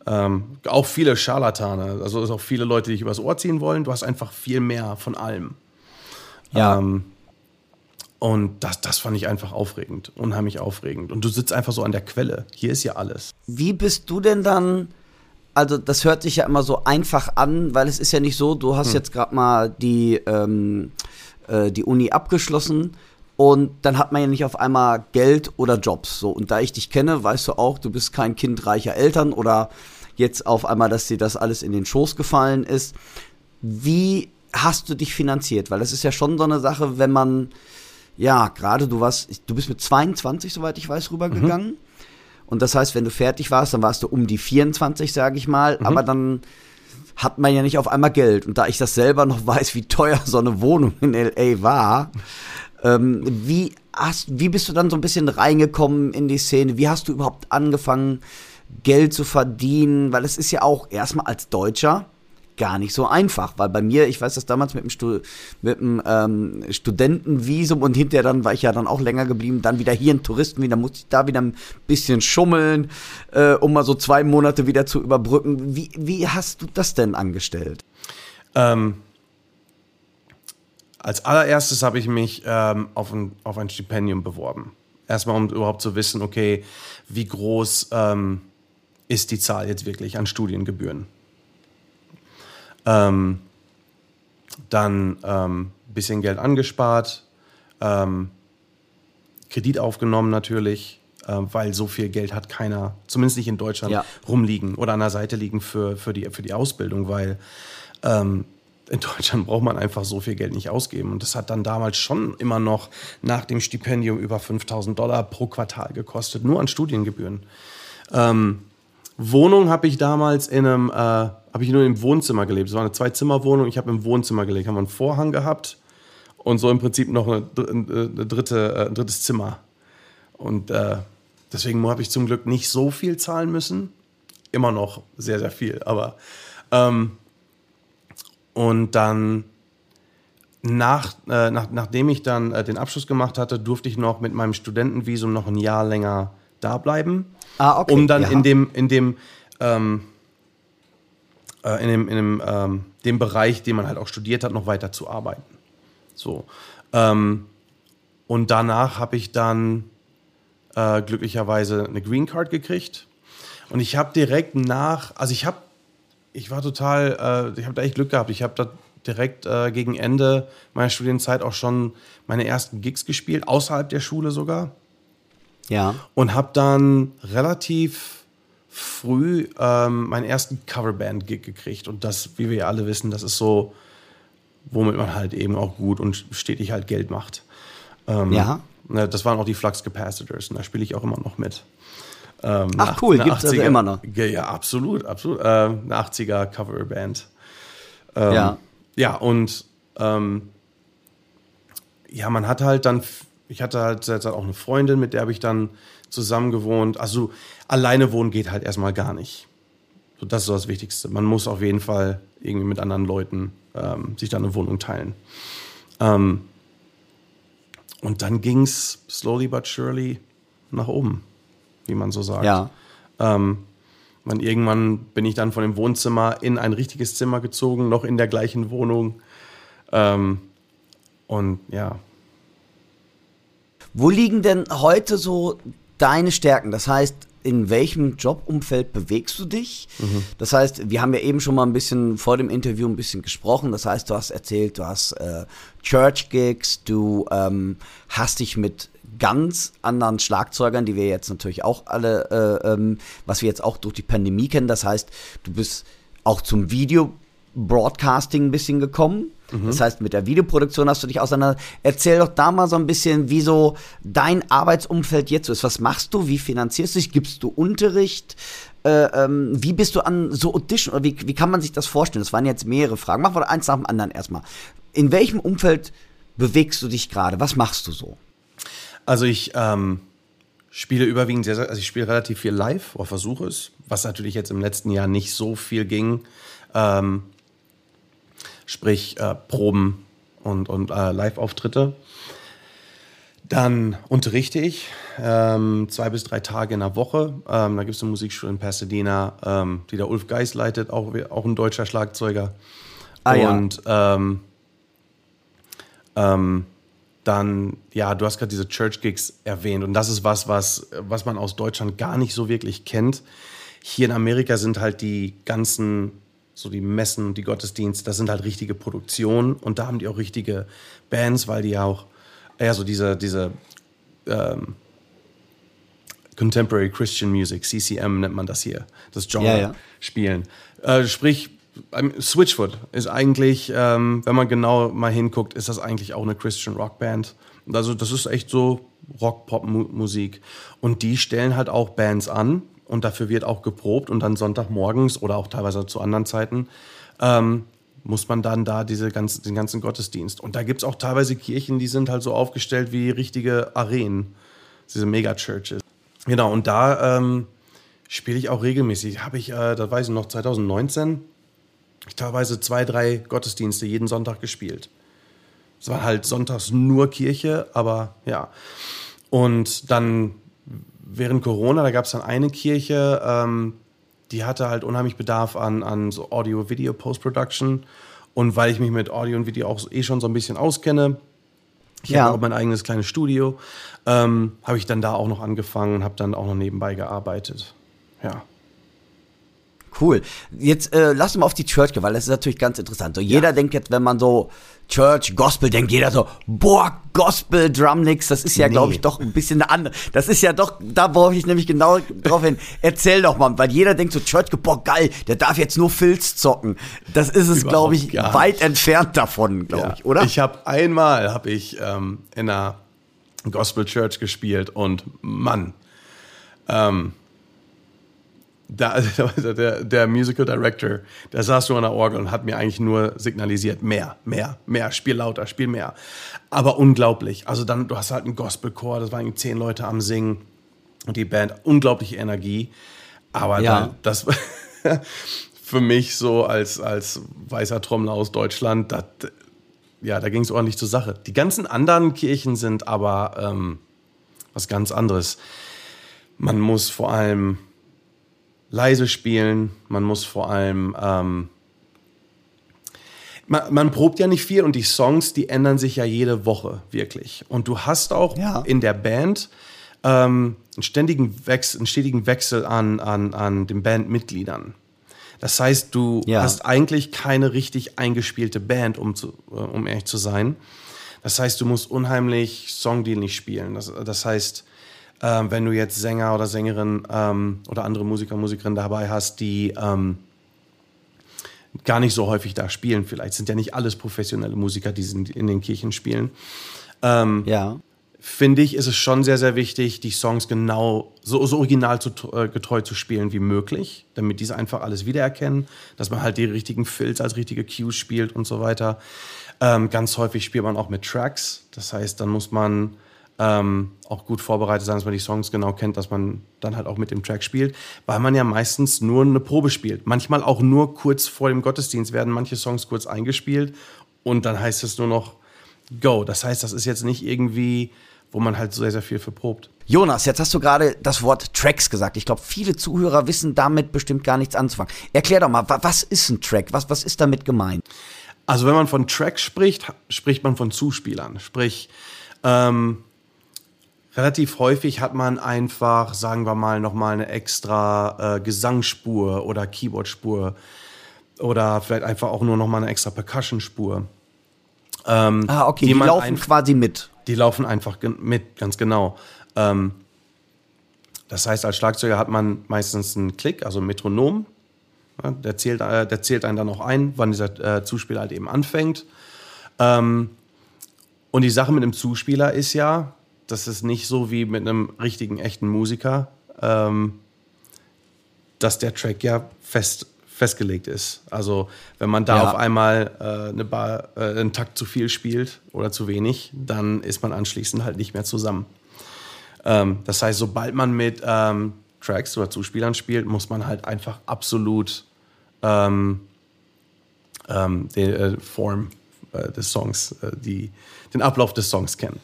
Ähm, auch viele Scharlatane, also auch viele Leute, die dich übers Ohr ziehen wollen. Du hast einfach viel mehr von allem. Ja. Ähm, und das, das fand ich einfach aufregend, unheimlich aufregend. Und du sitzt einfach so an der Quelle. Hier ist ja alles. Wie bist du denn dann? Also das hört sich ja immer so einfach an, weil es ist ja nicht so, du hast jetzt gerade mal die ähm, äh, die Uni abgeschlossen und dann hat man ja nicht auf einmal Geld oder Jobs. So, und da ich dich kenne, weißt du auch, du bist kein Kind reicher Eltern oder jetzt auf einmal, dass dir das alles in den Schoß gefallen ist. Wie hast du dich finanziert? Weil das ist ja schon so eine Sache, wenn man, ja, gerade du warst, du bist mit 22, soweit ich weiß, rübergegangen. Mhm. Und das heißt, wenn du fertig warst, dann warst du um die 24, sage ich mal. Mhm. Aber dann hat man ja nicht auf einmal Geld. Und da ich das selber noch [LAUGHS] weiß, wie teuer so eine Wohnung in LA war, ähm, wie, hast, wie bist du dann so ein bisschen reingekommen in die Szene? Wie hast du überhaupt angefangen, Geld zu verdienen? Weil es ist ja auch erstmal als Deutscher gar nicht so einfach, weil bei mir, ich weiß das damals mit dem, Stu mit dem ähm, Studentenvisum und hinterher dann war ich ja dann auch länger geblieben, dann wieder hier ein Touristen, wieder musste ich da wieder ein bisschen schummeln, äh, um mal so zwei Monate wieder zu überbrücken. Wie, wie hast du das denn angestellt? Ähm, als allererstes habe ich mich ähm, auf, ein, auf ein Stipendium beworben. Erstmal, um überhaupt zu wissen, okay, wie groß ähm, ist die Zahl jetzt wirklich an Studiengebühren. Ähm, dann ein ähm, bisschen Geld angespart, ähm, Kredit aufgenommen natürlich, äh, weil so viel Geld hat keiner, zumindest nicht in Deutschland, ja. rumliegen oder an der Seite liegen für, für, die, für die Ausbildung, weil ähm, in Deutschland braucht man einfach so viel Geld nicht ausgeben. Und das hat dann damals schon immer noch nach dem Stipendium über 5000 Dollar pro Quartal gekostet, nur an Studiengebühren. Ähm, Wohnung habe ich damals in einem, äh, habe ich nur im Wohnzimmer gelebt. Es war eine Zwei-Zimmer-Wohnung. Ich habe im Wohnzimmer gelebt. Haben wir einen Vorhang gehabt und so im Prinzip noch eine, eine dritte, äh, ein drittes Zimmer. Und äh, deswegen habe ich zum Glück nicht so viel zahlen müssen. Immer noch sehr, sehr viel. Aber ähm, und dann, nach, äh, nach, nachdem ich dann äh, den Abschluss gemacht hatte, durfte ich noch mit meinem Studentenvisum noch ein Jahr länger da bleiben. Ah, okay. Um dann ja. in dem, in dem, ähm, äh, in dem, in dem, ähm, dem Bereich, den man halt auch studiert hat, noch weiter zu arbeiten. So. Ähm, und danach habe ich dann äh, glücklicherweise eine Green Card gekriegt. Und ich habe direkt nach, also ich habe ich war total, äh, ich habe da echt Glück gehabt. Ich habe da direkt äh, gegen Ende meiner Studienzeit auch schon meine ersten Gigs gespielt, außerhalb der Schule sogar. Ja. Und habe dann relativ früh ähm, meinen ersten Coverband-Gig gekriegt. Und das, wie wir ja alle wissen, das ist so, womit man halt eben auch gut und stetig halt Geld macht. Ähm, ja. Ne, das waren auch die Flux Capacitors und da spiele ich auch immer noch mit. Ähm, Ach cool, gibt es also immer noch. Ja, absolut, absolut. Äh, eine 80er Coverband. Ähm, ja. Ja, und ähm, ja, man hat halt dann, ich hatte halt auch eine Freundin, mit der habe ich dann zusammen gewohnt. Also alleine wohnen geht halt erstmal gar nicht. So, das ist so das Wichtigste. Man muss auf jeden Fall irgendwie mit anderen Leuten ähm, sich dann eine Wohnung teilen. Ähm, und dann ging es slowly but surely nach oben wie man so sagt. Ja. Ähm, man, irgendwann bin ich dann von dem Wohnzimmer in ein richtiges Zimmer gezogen, noch in der gleichen Wohnung. Ähm, und ja. Wo liegen denn heute so deine Stärken? Das heißt, in welchem Jobumfeld bewegst du dich? Mhm. Das heißt, wir haben ja eben schon mal ein bisschen vor dem Interview ein bisschen gesprochen. Das heißt, du hast erzählt, du hast äh, Church Gigs, du ähm, hast dich mit ganz anderen Schlagzeugern, die wir jetzt natürlich auch alle, äh, ähm, was wir jetzt auch durch die Pandemie kennen. Das heißt, du bist auch zum Video Broadcasting ein bisschen gekommen. Mhm. Das heißt, mit der Videoproduktion hast du dich auseinander. Erzähl doch da mal so ein bisschen, wie so dein Arbeitsumfeld jetzt ist. Was machst du? Wie finanzierst du dich? Gibst du Unterricht? Äh, ähm, wie bist du an so Audition? Oder wie, wie kann man sich das vorstellen? Das waren jetzt mehrere Fragen. Machen wir eins nach dem anderen erstmal. In welchem Umfeld bewegst du dich gerade? Was machst du so? Also ich ähm, spiele überwiegend sehr, sehr, also ich spiele relativ viel live oder versuche es, was natürlich jetzt im letzten Jahr nicht so viel ging. Ähm, sprich äh, Proben und, und äh, Live-Auftritte. Dann unterrichte ich ähm, zwei bis drei Tage in der Woche. Ähm, da gibt es eine Musikschule in Pasadena, ähm, die der Ulf Geis leitet, auch, auch ein deutscher Schlagzeuger. Ah, und ja. ähm, ähm dann, ja, du hast gerade diese Church Gigs erwähnt und das ist was, was, was man aus Deutschland gar nicht so wirklich kennt. Hier in Amerika sind halt die ganzen so die Messen und die Gottesdienste, das sind halt richtige Produktionen und da haben die auch richtige Bands, weil die ja auch eher so diese, diese ähm, Contemporary Christian Music, CCM nennt man das hier, das Genre Ja, ja. spielen. Äh, sprich, ähm, Switchfoot ist eigentlich, ähm, wenn man genau mal hinguckt, ist das eigentlich auch eine Christian Rock Band. Also das ist echt so Rock-Pop-Musik. Und die stellen halt auch Bands an und dafür wird auch geprobt und dann Sonntagmorgens oder auch teilweise zu anderen Zeiten ähm, muss man dann da diese ganzen, den ganzen Gottesdienst. Und da gibt es auch teilweise Kirchen, die sind halt so aufgestellt wie richtige Arenen, diese Megachurches. Genau, und da ähm, spiele ich auch regelmäßig. Habe ich, äh, das weiß ich noch, 2019, ich teilweise zwei, drei Gottesdienste jeden Sonntag gespielt. Es war halt sonntags nur Kirche, aber ja. Und dann während Corona, da gab es dann eine Kirche, ähm, die hatte halt unheimlich Bedarf an, an so Audio, Video, Post-Production. Und weil ich mich mit Audio und Video auch eh schon so ein bisschen auskenne, ich Ja. habe auch mein eigenes kleines Studio, ähm, habe ich dann da auch noch angefangen und habe dann auch noch nebenbei gearbeitet. Ja. Cool. Jetzt äh, lass uns mal auf die Church gehen, weil das ist natürlich ganz interessant. So, jeder denkt jetzt, wenn man so Church, Gospel denkt, jeder so, boah, Gospel, Drumnicks, das ist ja, Nee. glaube ich, doch ein bisschen eine andere. Das ist ja doch, da brauche ich nämlich genau drauf hin. Erzähl doch mal, weil jeder denkt so, Church, boah, geil, der darf jetzt nur Filz zocken. Das ist es, glaube ich, weit entfernt davon, glaube Ja. ich, oder? Ich habe einmal habe ich ähm, in einer Gospel Church gespielt und Mann, ähm, da, [LAUGHS] der, der Musical Director, der saß nur an der Orgel und hat mir eigentlich nur signalisiert, mehr, mehr, mehr, spiel lauter, spiel mehr. Aber unglaublich. Also dann, du hast halt einen Gospelchor, das waren zehn Leute am Singen und die Band, unglaubliche Energie. Aber Ja. da, das [LAUGHS] für mich so als, als weißer Trommler aus Deutschland, das, ja, da ging es ordentlich zur Sache. Die ganzen anderen Kirchen sind aber ähm, was ganz anderes. Man muss vor allem leise spielen, man muss vor allem. Ähm, man, man probt ja nicht viel und die Songs, die ändern sich ja jede Woche wirklich. Und du hast auch Ja. in der Band ähm, einen, ständigen Wechsel, einen stetigen Wechsel an, an, an den Bandmitgliedern. Das heißt, du Ja. hast eigentlich keine richtig eingespielte Band, um, zu, äh, um ehrlich zu sein. Das heißt, du musst unheimlich songdienlich spielen. Das, das heißt, ähm, wenn du jetzt Sänger oder Sängerin ähm, oder andere Musiker, Musikerinnen dabei hast, die ähm, gar nicht so häufig da spielen, vielleicht sind ja nicht alles professionelle Musiker, die sind in den Kirchen spielen, ja. finde ich, ist es schon sehr, sehr wichtig, die Songs genau so, so original zu, äh, getreu zu spielen wie möglich, damit diese einfach alles wiedererkennen, dass man halt die richtigen Fills als richtige Cues spielt und so weiter. Ähm, ganz häufig spielt man auch mit Tracks, das heißt, dann muss man ähm, auch gut vorbereitet sein, dass man die Songs genau kennt, dass man dann halt auch mit dem Track spielt, weil man ja meistens nur eine Probe spielt. Manchmal auch nur kurz vor dem Gottesdienst werden manche Songs kurz eingespielt und dann heißt es nur noch Go. Das heißt, das ist jetzt nicht irgendwie, wo man halt sehr, sehr viel verprobt. Jonas, jetzt hast du gerade das Wort Tracks gesagt. Ich glaube, viele Zuhörer wissen damit bestimmt gar nichts anzufangen. Erklär doch mal, wa- was ist ein Track? Was, was ist damit gemeint? Also wenn man von Tracks spricht, spricht man von Zuspielern. Sprich, ähm, relativ häufig hat man einfach, sagen wir mal, nochmal eine extra äh, Gesangsspur oder Keyboardspur oder vielleicht einfach auch nur nochmal eine extra Percussionspur. Ah, okay, die die, laufen quasi mit. Die laufen einfach mit, ganz genau. Ähm, das heißt, als Schlagzeuger hat man meistens einen Klick, also ein Metronom. Ja, der, zählt, äh, der zählt einen dann auch ein, wann dieser äh, Zuspieler halt eben anfängt. Ähm, und die Sache mit einem Zuspieler ist ja, das ist nicht so wie mit einem richtigen, echten Musiker, ähm, dass der Track ja fest, festgelegt ist. Also wenn man da Ja. auf einmal äh, eine Bar, äh, einen Takt zu viel spielt oder zu wenig, dann ist man anschließend halt nicht mehr zusammen. Ähm, das heißt, sobald man mit ähm, Tracks oder Zuspielern spielt, muss man halt einfach absolut ähm, ähm, die äh, Form äh, des Songs, äh, die, den Ablauf des Songs kennen.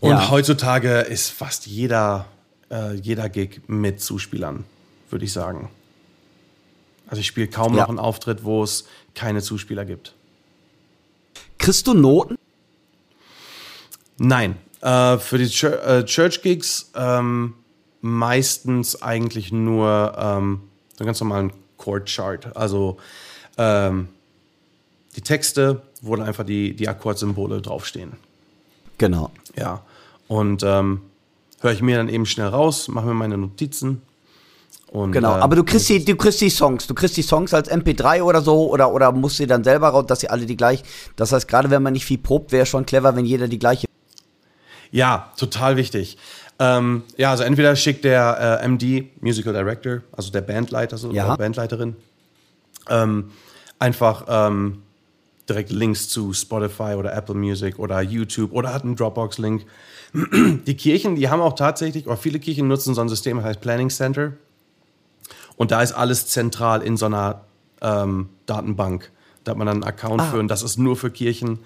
Und Ja. heutzutage ist fast jeder, äh, jeder Gig mit Zuspielern, würde ich sagen. Also ich spiele kaum Ja. noch einen Auftritt, wo es keine Zuspieler gibt. Kriegst du Noten? Nein, äh, für die Chur äh, Church Gigs ähm, meistens eigentlich nur ähm, so einen ganz normalen Chord Chart. Also ähm, die Texte, wo dann einfach die, die Akkordsymbole draufstehen. Genau. Ja. Und ähm, höre ich mir dann eben schnell raus, mache mir meine Notizen. Und, Genau, äh, aber du kriegst, die, du kriegst die Songs, du kriegst die Songs als MP3 oder so oder, oder musst sie dann selber raus, dass sie alle die gleich. Das heißt, gerade wenn man nicht viel probt, wäre schon clever, wenn jeder die gleiche. Ja, total wichtig. Ähm, ja, also entweder schickt der äh, MD, Musical Director, also der Bandleiter, so, Ja. oder Bandleiterin, ähm, einfach ähm, direkt Links zu Spotify oder Apple Music oder YouTube oder hat einen Dropbox-Link. [CLEARS THROAT] Die Kirchen, die haben auch tatsächlich, oder viele Kirchen nutzen so ein System, das heißt Planning Center. Und da ist alles zentral in so einer ähm, Datenbank. Da hat man dann einen Account für und das ist nur für Kirchen.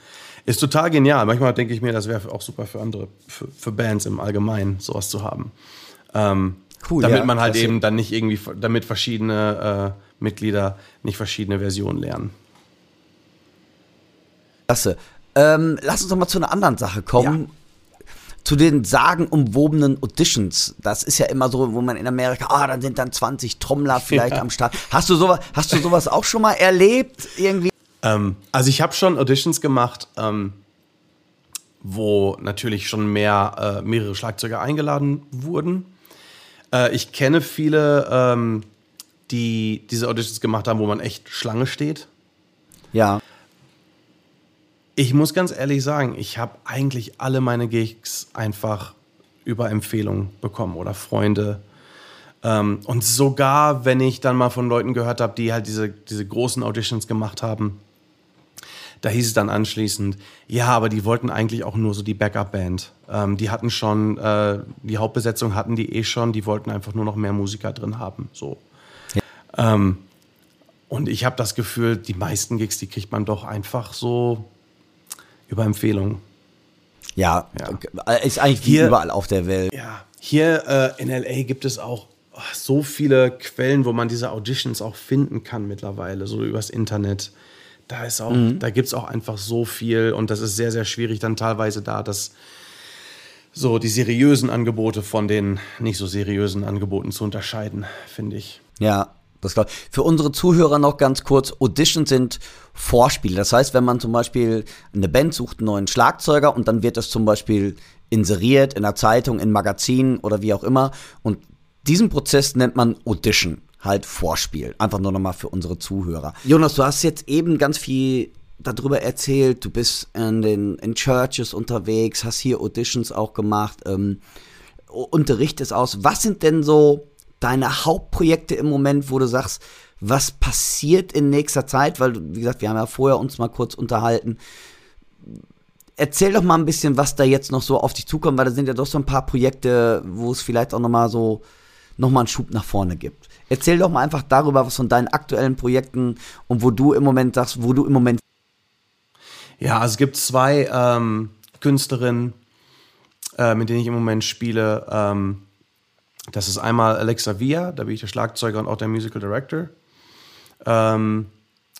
Ist total genial. Manchmal denke ich mir, das wäre auch super für andere, für, für Bands im Allgemeinen, sowas zu haben. Ähm, Cool, damit ja, man halt eben dann nicht irgendwie, damit verschiedene äh, Mitglieder nicht verschiedene Versionen lernen. Klasse. Ähm, lass uns doch mal zu einer anderen Sache kommen. Zu den sagenumwobenen Auditions. Das ist ja immer so, wo man in Amerika, ah, dann sind dann 20 Trommler vielleicht am Start. Hast du sowas, hast du sowas auch schon mal erlebt? Irgendwie? Ähm, also ich habe schon Auditions gemacht, ähm, wo natürlich schon mehr, äh, mehrere Schlagzeuger eingeladen wurden. Äh, ich kenne viele, ähm, die diese Auditions gemacht haben, wo man echt Schlange steht. Ja. Ich muss ganz ehrlich sagen, ich habe eigentlich alle meine Gigs einfach über Empfehlungen bekommen oder Freunde. Ähm, und sogar, wenn ich dann mal von Leuten gehört habe, die halt diese, diese großen Auditions gemacht haben, da hieß es dann anschließend, ja, aber die wollten eigentlich auch nur so die Backup-Band. Ähm, die hatten schon, äh, die Hauptbesetzung hatten die eh schon, die wollten einfach nur noch mehr Musiker drin haben. So. Ähm, und ich habe das Gefühl, die meisten Gigs, die kriegt man doch einfach so über Empfehlungen. Ja, Ja. ist eigentlich Hier- überall auf der Welt. Ja, hier äh, in LA gibt es auch oh, so viele Quellen, wo man diese Auditions auch finden kann mittlerweile, so übers Internet. Da ist auch, da gibt es auch einfach so viel und das ist sehr, sehr schwierig dann teilweise da, dass so die seriösen Angebote von den nicht so seriösen Angeboten zu unterscheiden, finde ich. Ja, das ich. Für unsere Zuhörer noch ganz kurz, Auditions sind Vorspiele. Das heißt, wenn man zum Beispiel eine Band sucht, einen neuen Schlagzeuger und dann wird das zum Beispiel inseriert in der Zeitung, in Magazinen oder wie auch immer. Und diesen Prozess nennt man Audition, halt Vorspiel. Einfach nur nochmal für unsere Zuhörer. Jonas, du hast jetzt eben ganz viel darüber erzählt. Du bist in den in Churches unterwegs, hast hier Auditions auch gemacht. Ähm, unterrichtest aus. Was sind denn so deine Hauptprojekte im Moment, wo du sagst, was passiert in nächster Zeit? Weil, wie gesagt, wir haben ja vorher uns mal kurz unterhalten. Erzähl doch mal ein bisschen, was da jetzt noch so auf dich zukommt, weil da sind ja doch so ein paar Projekte, wo es vielleicht auch noch mal so noch mal einen Schub nach vorne gibt. Erzähl doch mal einfach darüber, was von deinen aktuellen Projekten und wo du im Moment sagst, wo du im Moment Ja, also es gibt zwei ähm, Künstlerinnen, äh, mit denen ich im Moment spiele. Ähm, das ist einmal Alexa Via, da bin ich der Schlagzeuger und auch der Musical Director. Ähm,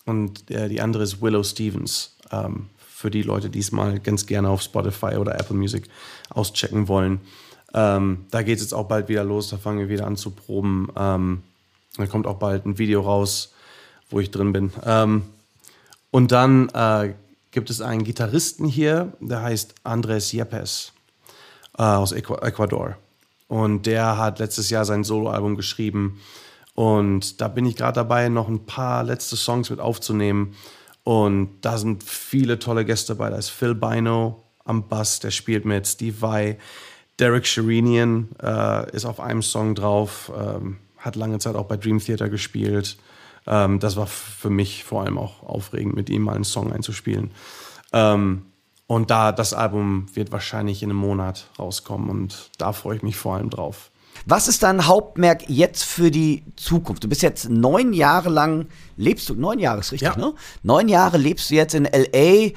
und äh, die andere ist Willow Stevens. Ähm, für die Leute, die es mal ganz gerne auf Spotify oder Apple Music auschecken wollen. Ähm, da geht es jetzt auch bald wieder los, da fangen wir wieder an zu proben. Ähm, da kommt auch bald ein Video raus, wo ich drin bin. Ähm, und dann äh, gibt es einen Gitarristen hier, der heißt Andres Yepes äh, aus Ecu Ecuador. Und der hat letztes Jahr sein Soloalbum geschrieben. Und da bin ich gerade dabei, noch ein paar letzte Songs mit aufzunehmen. Und da sind viele tolle Gäste bei. Da ist Phil Bino am Bass, der spielt mit Steve Vai. Derek Sherinian äh, ist auf einem Song drauf, ähm, hat lange Zeit auch bei Dream Theater gespielt. Ähm, das war für mich vor allem auch aufregend, mit ihm mal einen Song einzuspielen. Ähm, und da das Album wird wahrscheinlich in einem Monat rauskommen und da freue ich mich vor allem drauf. Was ist dein Hauptmerk jetzt für die Zukunft? Du bist jetzt neun Jahre lang, lebst du, neun Jahre ist richtig, Ja. ne? Neun Jahre lebst du jetzt in L.A.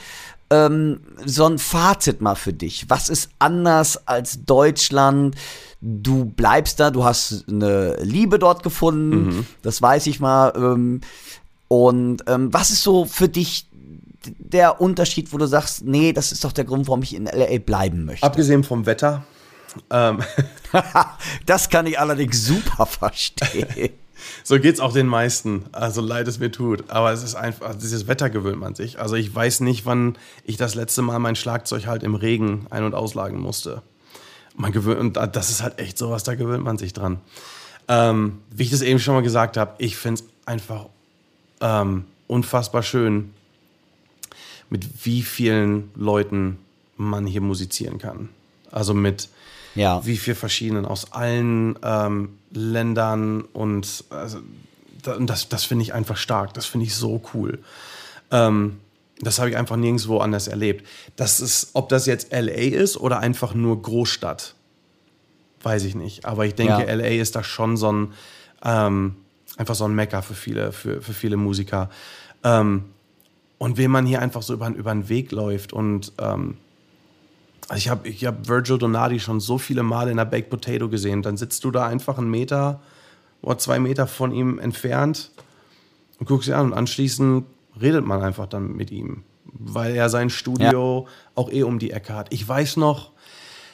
Ähm, so ein Fazit mal für dich. Was ist anders als Deutschland? Du bleibst da, du hast eine Liebe dort gefunden, das weiß ich mal. Ähm, und ähm, was ist so für dich der Unterschied, wo du sagst, nee, das ist doch der Grund, warum ich in L.A. bleiben möchte? Abgesehen vom Wetter. Ähm, [LAUGHS] das kann ich allerdings super verstehen. [LAUGHS] so geht's auch den meisten. Also leid es mir tut. Aber es ist einfach, dieses Wetter gewöhnt man sich. Also ich weiß nicht, wann ich das letzte Mal mein Schlagzeug halt im Regen ein- und auslagen musste. Man gewöhnt, und das ist halt echt sowas, da gewöhnt man sich dran. Ähm, wie ich das eben schon mal gesagt habe, ich finde es einfach ähm, unfassbar schön, mit wie vielen Leuten man hier musizieren kann. Also mit Ja. wie viel verschiedenen aus allen ähm, Ländern und also, das, das finde ich einfach stark. Das finde ich so cool. Ähm, das habe ich einfach nirgendwo anders erlebt. Das ist, ob das jetzt LA ist oder einfach nur Großstadt, weiß ich nicht. Aber ich denke, Ja. LA ist da schon so ein ähm, einfach so ein Mecker für viele, für, für viele Musiker. Ähm, und wenn man hier einfach so über, über den Weg läuft und ähm, also ich habe ich hab Virgil Donati schon so viele Male in der Baked Potato gesehen. Dann sitzt du da einfach einen Meter oder zwei Meter von ihm entfernt und guckst ihn an und anschließend redet man einfach dann mit ihm, weil er sein Studio auch eh um die Ecke hat. Ich weiß noch,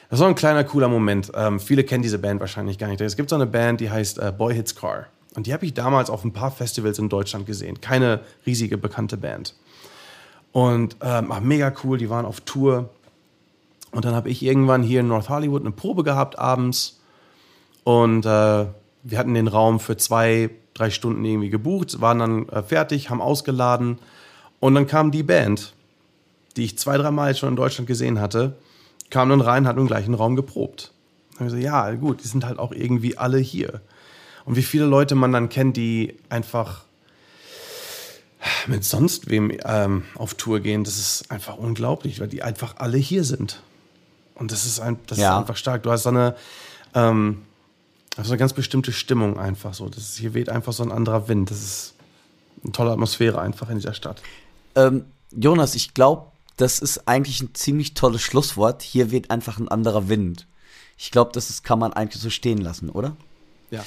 das war ein kleiner cooler Moment. Ähm, viele kennen diese Band wahrscheinlich gar nicht. Es gibt so eine Band, die heißt äh, Boy Hits Car. Und die habe ich damals auf ein paar Festivals in Deutschland gesehen. Keine riesige bekannte Band. Und ähm, ach, mega cool, die waren auf Tour. Und dann habe ich irgendwann hier in North Hollywood eine Probe gehabt abends. Und äh, wir hatten den Raum für zwei, drei Stunden irgendwie gebucht, waren dann äh, fertig, haben ausgeladen. Und dann kam die Band, die ich zwei, dreimal schon in Deutschland gesehen hatte, kam dann rein, hat im gleichen Raum geprobt. Dann habe ich so, ja, gut, die sind halt auch irgendwie alle hier. Und wie viele Leute man dann kennt, die einfach mit sonst wem ähm, auf Tour gehen, das ist einfach unglaublich, weil die einfach alle hier sind. Und das ist, ein, das Ja. ist einfach stark. Du hast so eine, ähm, so eine ganz bestimmte Stimmung einfach so. Das ist, hier weht einfach so ein anderer Wind. Das ist eine tolle Atmosphäre einfach in dieser Stadt. Ähm, Jonas, ich glaube, das ist eigentlich ein ziemlich tolles Schlusswort. Hier weht einfach ein anderer Wind. Ich glaube, das ist, kann man eigentlich so stehen lassen, oder? Ja.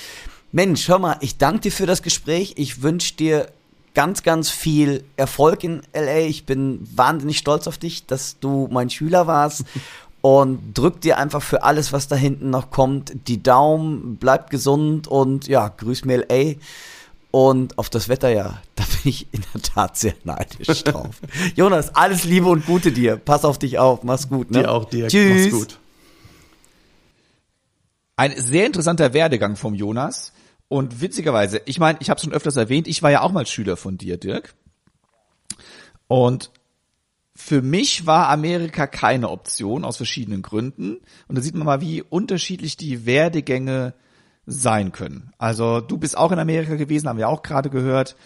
Mensch, hör mal, ich danke dir für das Gespräch. Ich wünsche dir ganz, ganz viel Erfolg in LA. Ich bin wahnsinnig stolz auf dich, dass du mein Schüler warst. [LAUGHS] Und drück dir einfach für alles, was da hinten noch kommt, die Daumen, bleib gesund und ja, grüß mir LA. Und auf das Wetter, ja, da bin ich in der Tat sehr neidisch drauf. [LAUGHS] Jonas, alles Liebe und Gute dir. Pass auf dich auf. Mach's gut. Ne? Dir auch, dir. Tschüss. Mach's gut. Ein sehr interessanter Werdegang vom Jonas. Und witzigerweise, ich meine, ich habe schon öfters erwähnt, ich war ja auch mal Schüler von dir, Dirk. Und für mich war Amerika keine Option aus verschiedenen Gründen. Und da sieht man mal, wie unterschiedlich die Werdegänge sein können. Also du bist auch in Amerika gewesen, haben wir auch gerade gehört.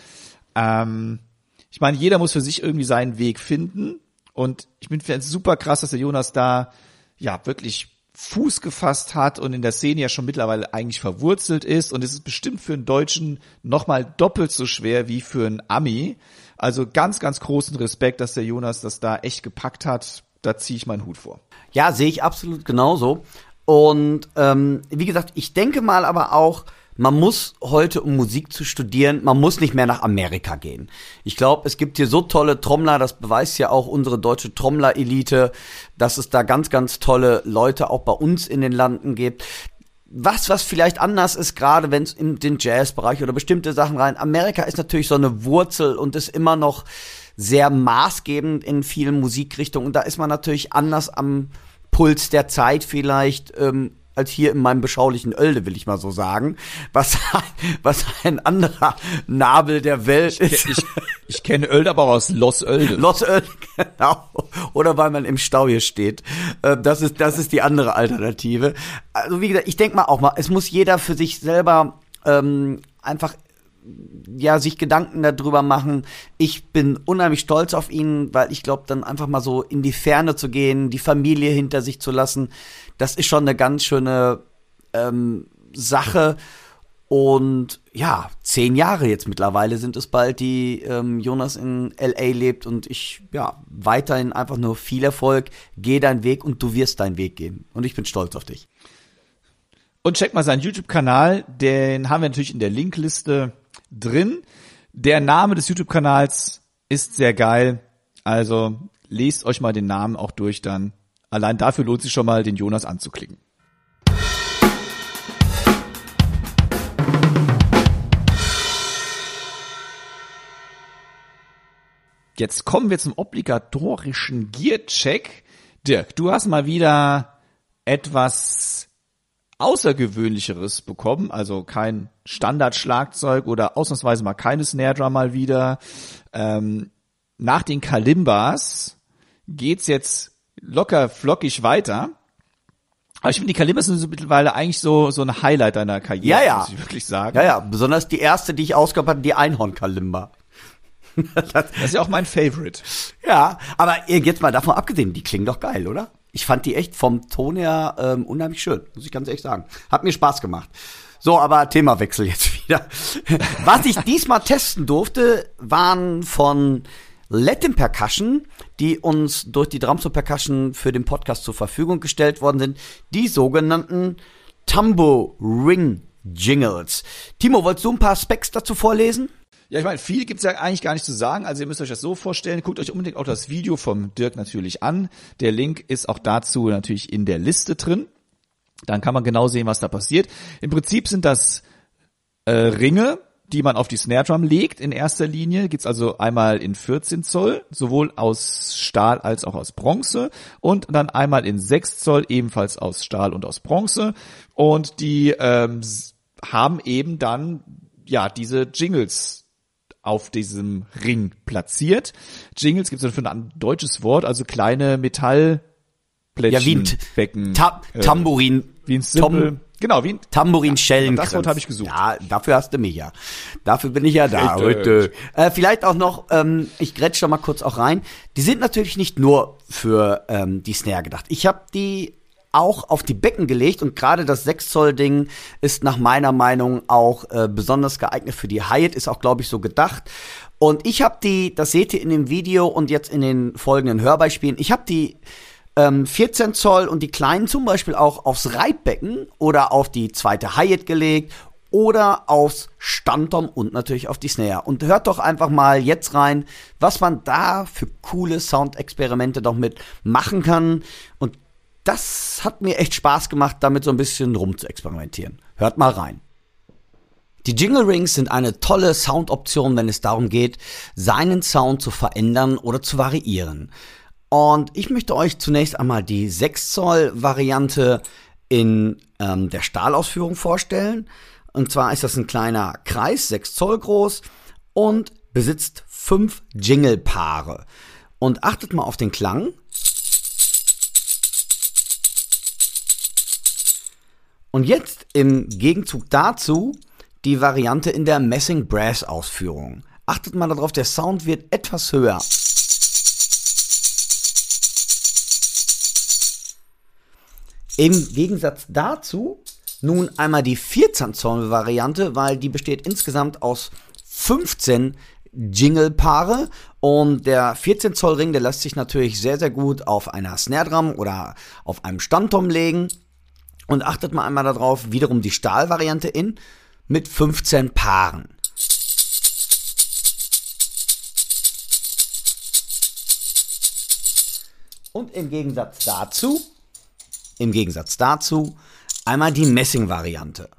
Ähm, ich meine, jeder muss für sich irgendwie seinen Weg finden. Und ich bin super krass, dass der Jonas da ja wirklich Fuß gefasst hat und in der Szene ja schon mittlerweile eigentlich verwurzelt ist. Und es ist bestimmt für einen Deutschen nochmal doppelt so schwer wie für einen Ami. Also ganz, ganz großen Respekt, dass der Jonas das da echt gepackt hat. Da ziehe ich meinen Hut vor. Ja, sehe ich absolut genauso. Und ähm, wie gesagt, ich denke mal aber auch, man muss heute, um Musik zu studieren, man muss nicht mehr nach Amerika gehen. Ich glaube, es gibt hier so tolle Trommler, das beweist ja auch unsere deutsche Trommler-Elite, dass es da ganz, ganz tolle Leute auch bei uns in den Landen gibt. Was, was vielleicht anders ist, gerade wenn es in den Jazzbereich oder bestimmte Sachen rein. Amerika ist natürlich so eine Wurzel und ist immer noch sehr maßgebend in vielen Musikrichtungen. Und da ist man natürlich anders am Puls der Zeit vielleicht ähm, als hier in meinem beschaulichen Oelde, will ich mal so sagen, was, was ein anderer Nabel der Welt ist. Ich, ich kenne Oelde aber aus Los Oelde. Los Oelde, [LAUGHS] genau. Oder weil man im Stau hier steht. Äh, Das ist, das ist die andere Alternative. Also wie gesagt, ich denke mal auch mal, es muss jeder für sich selber ähm, einfach ja, sich Gedanken darüber machen. Ich bin unheimlich stolz auf ihn, weil ich glaube, dann einfach mal so in die Ferne zu gehen, die Familie hinter sich zu lassen, das ist schon eine ganz schöne ähm, Sache. Und ja, zehn Jahre jetzt mittlerweile sind es bald, die ähm, Jonas in LA lebt und ich, ja, weiterhin einfach nur viel Erfolg. Geh deinen Weg und du wirst deinen Weg gehen. Und ich bin stolz auf dich. Und checkt mal seinen YouTube-Kanal, den haben wir natürlich in der Linkliste drin. Der Name des YouTube-Kanals ist sehr geil. Also lest euch mal den Namen auch durch dann. Allein dafür lohnt sich schon mal, den Jonas anzuklicken. Jetzt kommen wir zum obligatorischen Gear-Check. Dirk, du hast mal wieder etwas Außergewöhnlicheres bekommen, also kein Standardschlagzeug oder ausnahmsweise mal keine Snare Drum mal wieder. Ähm, nach den Kalimbas geht's jetzt locker flockig weiter. Aber ich finde, die Kalimbas sind so mittlerweile eigentlich so, so ein Highlight deiner Karriere, Ja, ja. muss ich wirklich sagen. Ja, ja, besonders die erste, die ich ausgab, hatte, die Einhorn-Kalimba. das, Das ist ja auch mein Favorite. ja, aber jetzt mal davon abgesehen, die klingen doch geil, oder? Ich fand die echt vom Ton her ähm, unheimlich schön, muss ich ganz ehrlich sagen. Hat mir Spaß gemacht. So, aber Themawechsel jetzt [LAUGHS] wieder. Was ich diesmal testen durfte, waren von Latin Percussion, die uns durch die Drums Percussion für den Podcast zur Verfügung gestellt worden sind, die sogenannten Tambo Ring Jingles. Timo, wolltest du ein paar Specs dazu vorlesen? Ja, ich meine, viel gibt's ja eigentlich gar nicht zu sagen. Also ihr müsst euch das so vorstellen. Guckt euch unbedingt auch das Video vom Dirk natürlich an. Der Link ist auch dazu natürlich in der Liste drin. Dann kann man genau sehen, was da passiert. Im Prinzip sind das äh, Ringe, die man auf die Snare Drum legt in erster Linie. Gibt's also einmal in 14 Zoll, sowohl aus Stahl als auch aus Bronze. Und dann einmal in 6 Zoll, ebenfalls aus Stahl und aus Bronze. Und die ähm, haben eben dann ja diese Jingles auf diesem Ring platziert. Jingles gibt es für ein deutsches Wort, also kleine Metallplättchen, Ja, wie ein Becken, Ta äh, Tambourin. wie ein Simpel, Tom- genau, wie ein Tambourin Schellen. das Wort habe ich gesucht. Ja, dafür hast du mich ja. Dafür bin ich ja da Richtig. heute. Äh, vielleicht auch noch, ähm, ich grätsch da mal kurz auch rein. Die sind natürlich nicht nur für ähm, die Snare gedacht. Ich habe die auch auf die Becken gelegt und gerade das 6 Zoll Ding ist nach meiner Meinung auch äh, besonders geeignet für die Hyatt, ist auch glaube ich so gedacht. Und ich habe die, das seht ihr in dem Video und jetzt in den folgenden Hörbeispielen, ich habe die ähm, 14 Zoll und die kleinen zum Beispiel auch aufs Reibbecken oder auf die zweite Hyatt gelegt oder aufs Standtom und natürlich auf die Snare. Und hört doch einfach mal jetzt rein, was man da für coole Soundexperimente doch mit machen kann. Und das hat mir echt Spaß gemacht, damit so ein bisschen rum zu experimentieren. Hört mal rein. Die Jingle Rings sind eine tolle Soundoption, wenn es darum geht, seinen Sound zu verändern oder zu variieren. Und ich möchte euch zunächst einmal die 6 Zoll Variante in ähm, der Stahlausführung vorstellen. Und zwar ist das ein kleiner Kreis, 6 Zoll groß und besitzt fünf Jingle-Paare. Und achtet mal auf den Klang. Und jetzt im Gegenzug dazu die Variante in der Messing Brass Ausführung. Achtet mal darauf, der Sound wird etwas höher. Im Gegensatz dazu nun einmal die 14 Zoll Variante, weil die besteht insgesamt aus 15 Jingle-Paare und der 14 Zoll Ring, der lässt sich natürlich sehr, sehr gut auf einer Snare Drum oder auf einem Standtom legen. Und achtet mal einmal darauf, wiederum die Stahlvariante in mit 15 Paaren. Und im Gegensatz dazu, im Gegensatz dazu, einmal die Messing-Variante.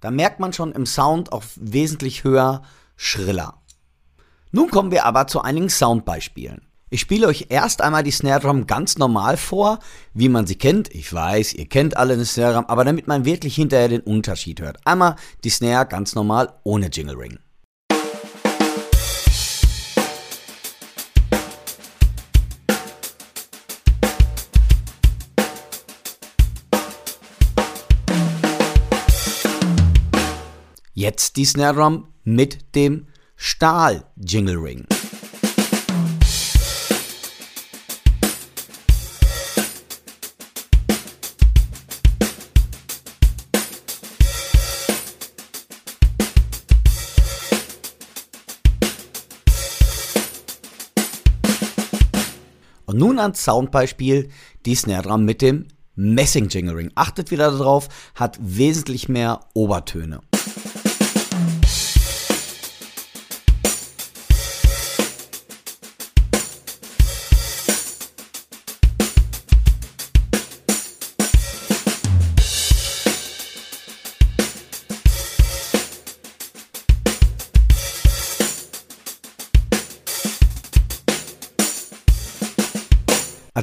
Da merkt man schon im Sound auch wesentlich höher, schriller. Nun kommen wir aber zu einigen Soundbeispielen. Ich spiele euch erst einmal die Snare Drum ganz normal vor, wie man sie kennt. Ich weiß, ihr kennt alle eine Snare Drum, aber damit man wirklich hinterher den Unterschied hört. Einmal die Snare ganz normal ohne Jingle Ring. Jetzt die Snare Drum mit dem Stahl Jingle Ring. Nun ans Soundbeispiel die Snare Drum mit dem Messing Jingle Ring. Achtet wieder darauf, hat wesentlich mehr Obertöne.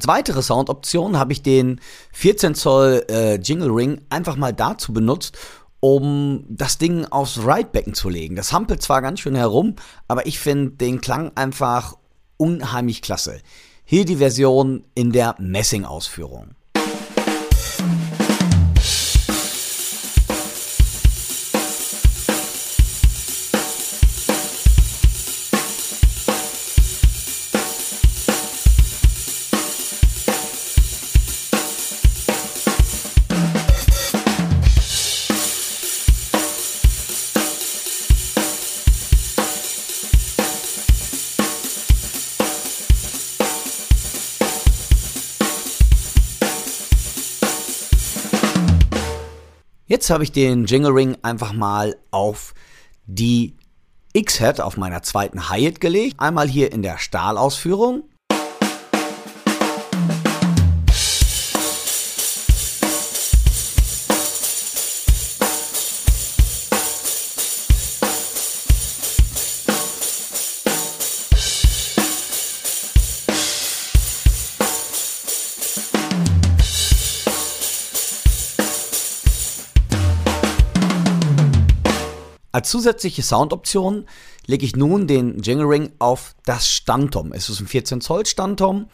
Als weitere Soundoption habe ich den 14 Zoll äh, Jingle Ring einfach mal dazu benutzt, um das Ding aufs Ridebecken zu legen. Das hampelt zwar ganz schön herum, aber ich finde den Klang einfach unheimlich klasse. Hier die Version in der Messing-Ausführung. Jetzt habe ich den Jingle Ring einfach mal auf die X-Head auf meiner zweiten Hyatt gelegt. Einmal hier in der Stahlausführung. Als zusätzliche Soundoption lege ich nun den Jingle Ring auf das Standtom. Es ist ein 14 Zoll Standtom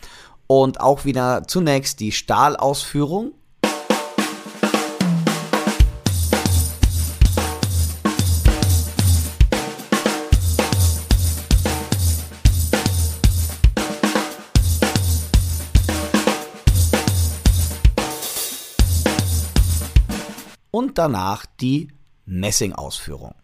und auch wieder zunächst die Stahlausführung. Und danach die Messing-Ausführung.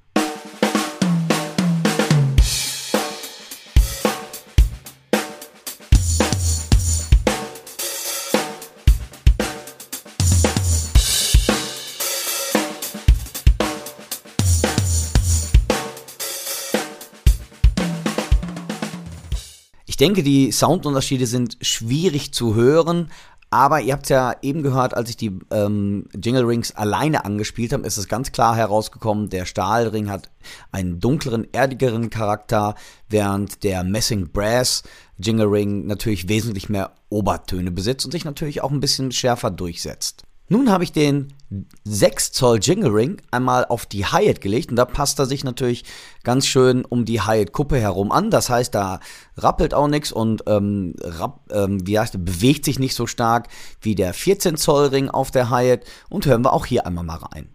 Ich denke, die Soundunterschiede sind schwierig zu hören, aber ihr habt ja eben gehört, als ich die ähm, Jingle Rings alleine angespielt habe, ist es ganz klar herausgekommen, der Stahlring hat einen dunkleren, erdigeren Charakter, während der Messing Brass Jingle Ring natürlich wesentlich mehr Obertöne besitzt und sich natürlich auch ein bisschen schärfer durchsetzt. Nun habe ich den 6 Zoll Jingle Ring einmal auf die Hyatt gelegt und da passt er sich natürlich ganz schön um die Hyatt-Kuppe herum an. Das heißt, da rappelt auch nichts und ähm, rapp, ähm, wie heißt, bewegt sich nicht so stark wie der 14 Zoll Ring auf der Hyatt. Und hören wir auch hier einmal mal rein.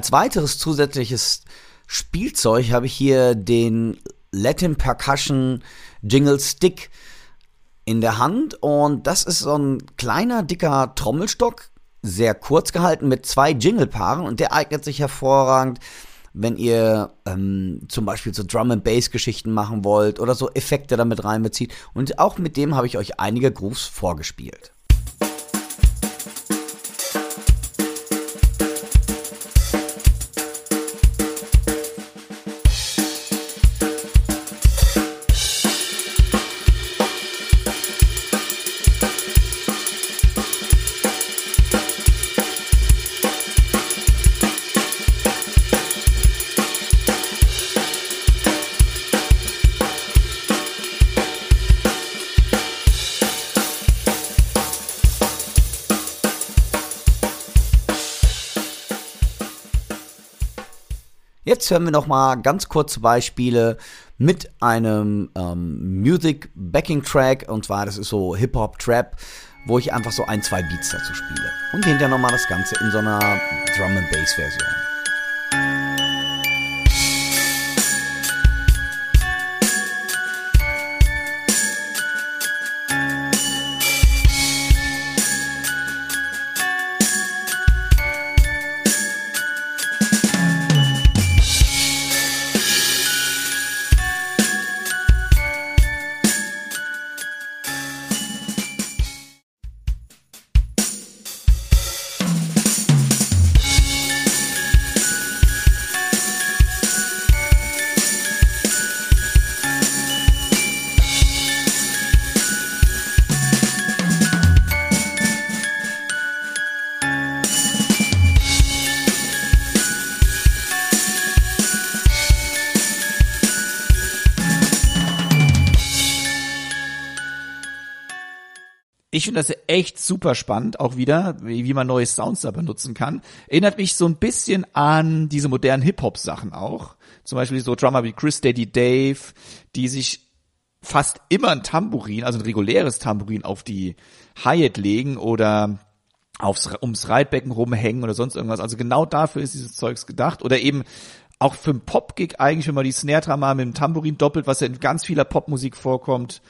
Als weiteres zusätzliches Spielzeug habe ich hier den Latin Percussion Jingle Stick in der Hand. Und das ist so ein kleiner, dicker Trommelstock, sehr kurz gehalten mit zwei Jingle-Paaren. Und der eignet sich hervorragend, wenn ihr ähm, zum Beispiel so Drum and Bass Geschichten machen wollt oder so Effekte damit reinbezieht. Und auch mit dem habe ich euch einige Grooves vorgespielt. Jetzt hören wir noch mal ganz kurze Beispiele mit einem ähm, Music Backing Track und zwar das ist so Hip Hop Trap, wo ich einfach so ein zwei Beats dazu spiele und hinterher noch mal das Ganze in so einer Drum and Bass Version. Ich finde das echt super spannend, auch wieder, wie, wie man neue Sounds da benutzen kann. Erinnert mich so ein bisschen an diese modernen Hip-Hop-Sachen auch. Zum Beispiel so Drummer wie Chris Daddy Dave, die sich fast immer ein Tambourin, also ein reguläres Tambourin auf die Hi-Hat legen oder aufs, ums Reitbecken rumhängen oder sonst irgendwas. Also genau dafür ist dieses Zeugs gedacht. Oder eben auch für einen Pop-Gig eigentlich, wenn man die Snare-Drum mal mit dem Tambourin doppelt, was ja in ganz vieler Popmusik vorkommt,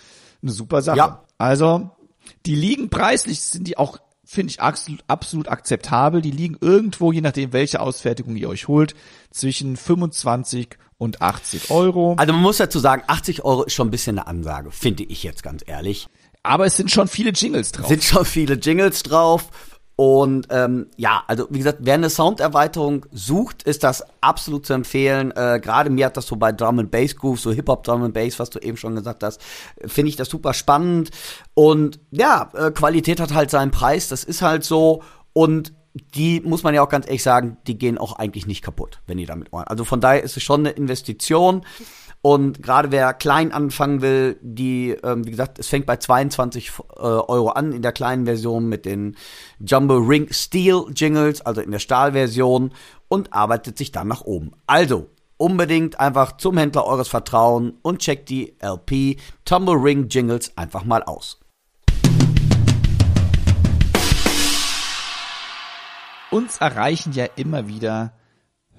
eine super Sache. Ja. Also die liegen preislich, sind die auch, finde ich, absolut, absolut akzeptabel. Die liegen irgendwo, je nachdem, welche Ausfertigung ihr euch holt, zwischen 25 und 80 Euro. Also man muss dazu sagen, 80 Euro ist schon ein bisschen eine Ansage, finde ich jetzt ganz ehrlich. Aber es sind schon viele Jingles drauf. Sind schon viele Jingles drauf. Und ähm, ja, also wie gesagt, wer eine Sounderweiterung sucht, ist das absolut zu empfehlen. Äh, Gerade mir hat das so bei Drum and Bass Groove, so Hip Hop Drum and Bass, was du eben schon gesagt hast, finde ich das super spannend. Und ja, äh, Qualität hat halt seinen Preis, das ist halt so. Und die muss man ja auch ganz ehrlich sagen, die gehen auch eigentlich nicht kaputt, wenn die damit machen. Also von daher ist es schon eine Investition. Und gerade wer klein anfangen will, die, ähm, wie gesagt, es fängt bei 22 äh, Euro an in der kleinen Version mit den Jumbo Ring Steel Jingles, also in der Stahlversion und arbeitet sich dann nach oben. Also unbedingt einfach zum Händler eures Vertrauen und checkt die LP Tumble Ring Jingles einfach mal aus. Uns erreichen ja immer wieder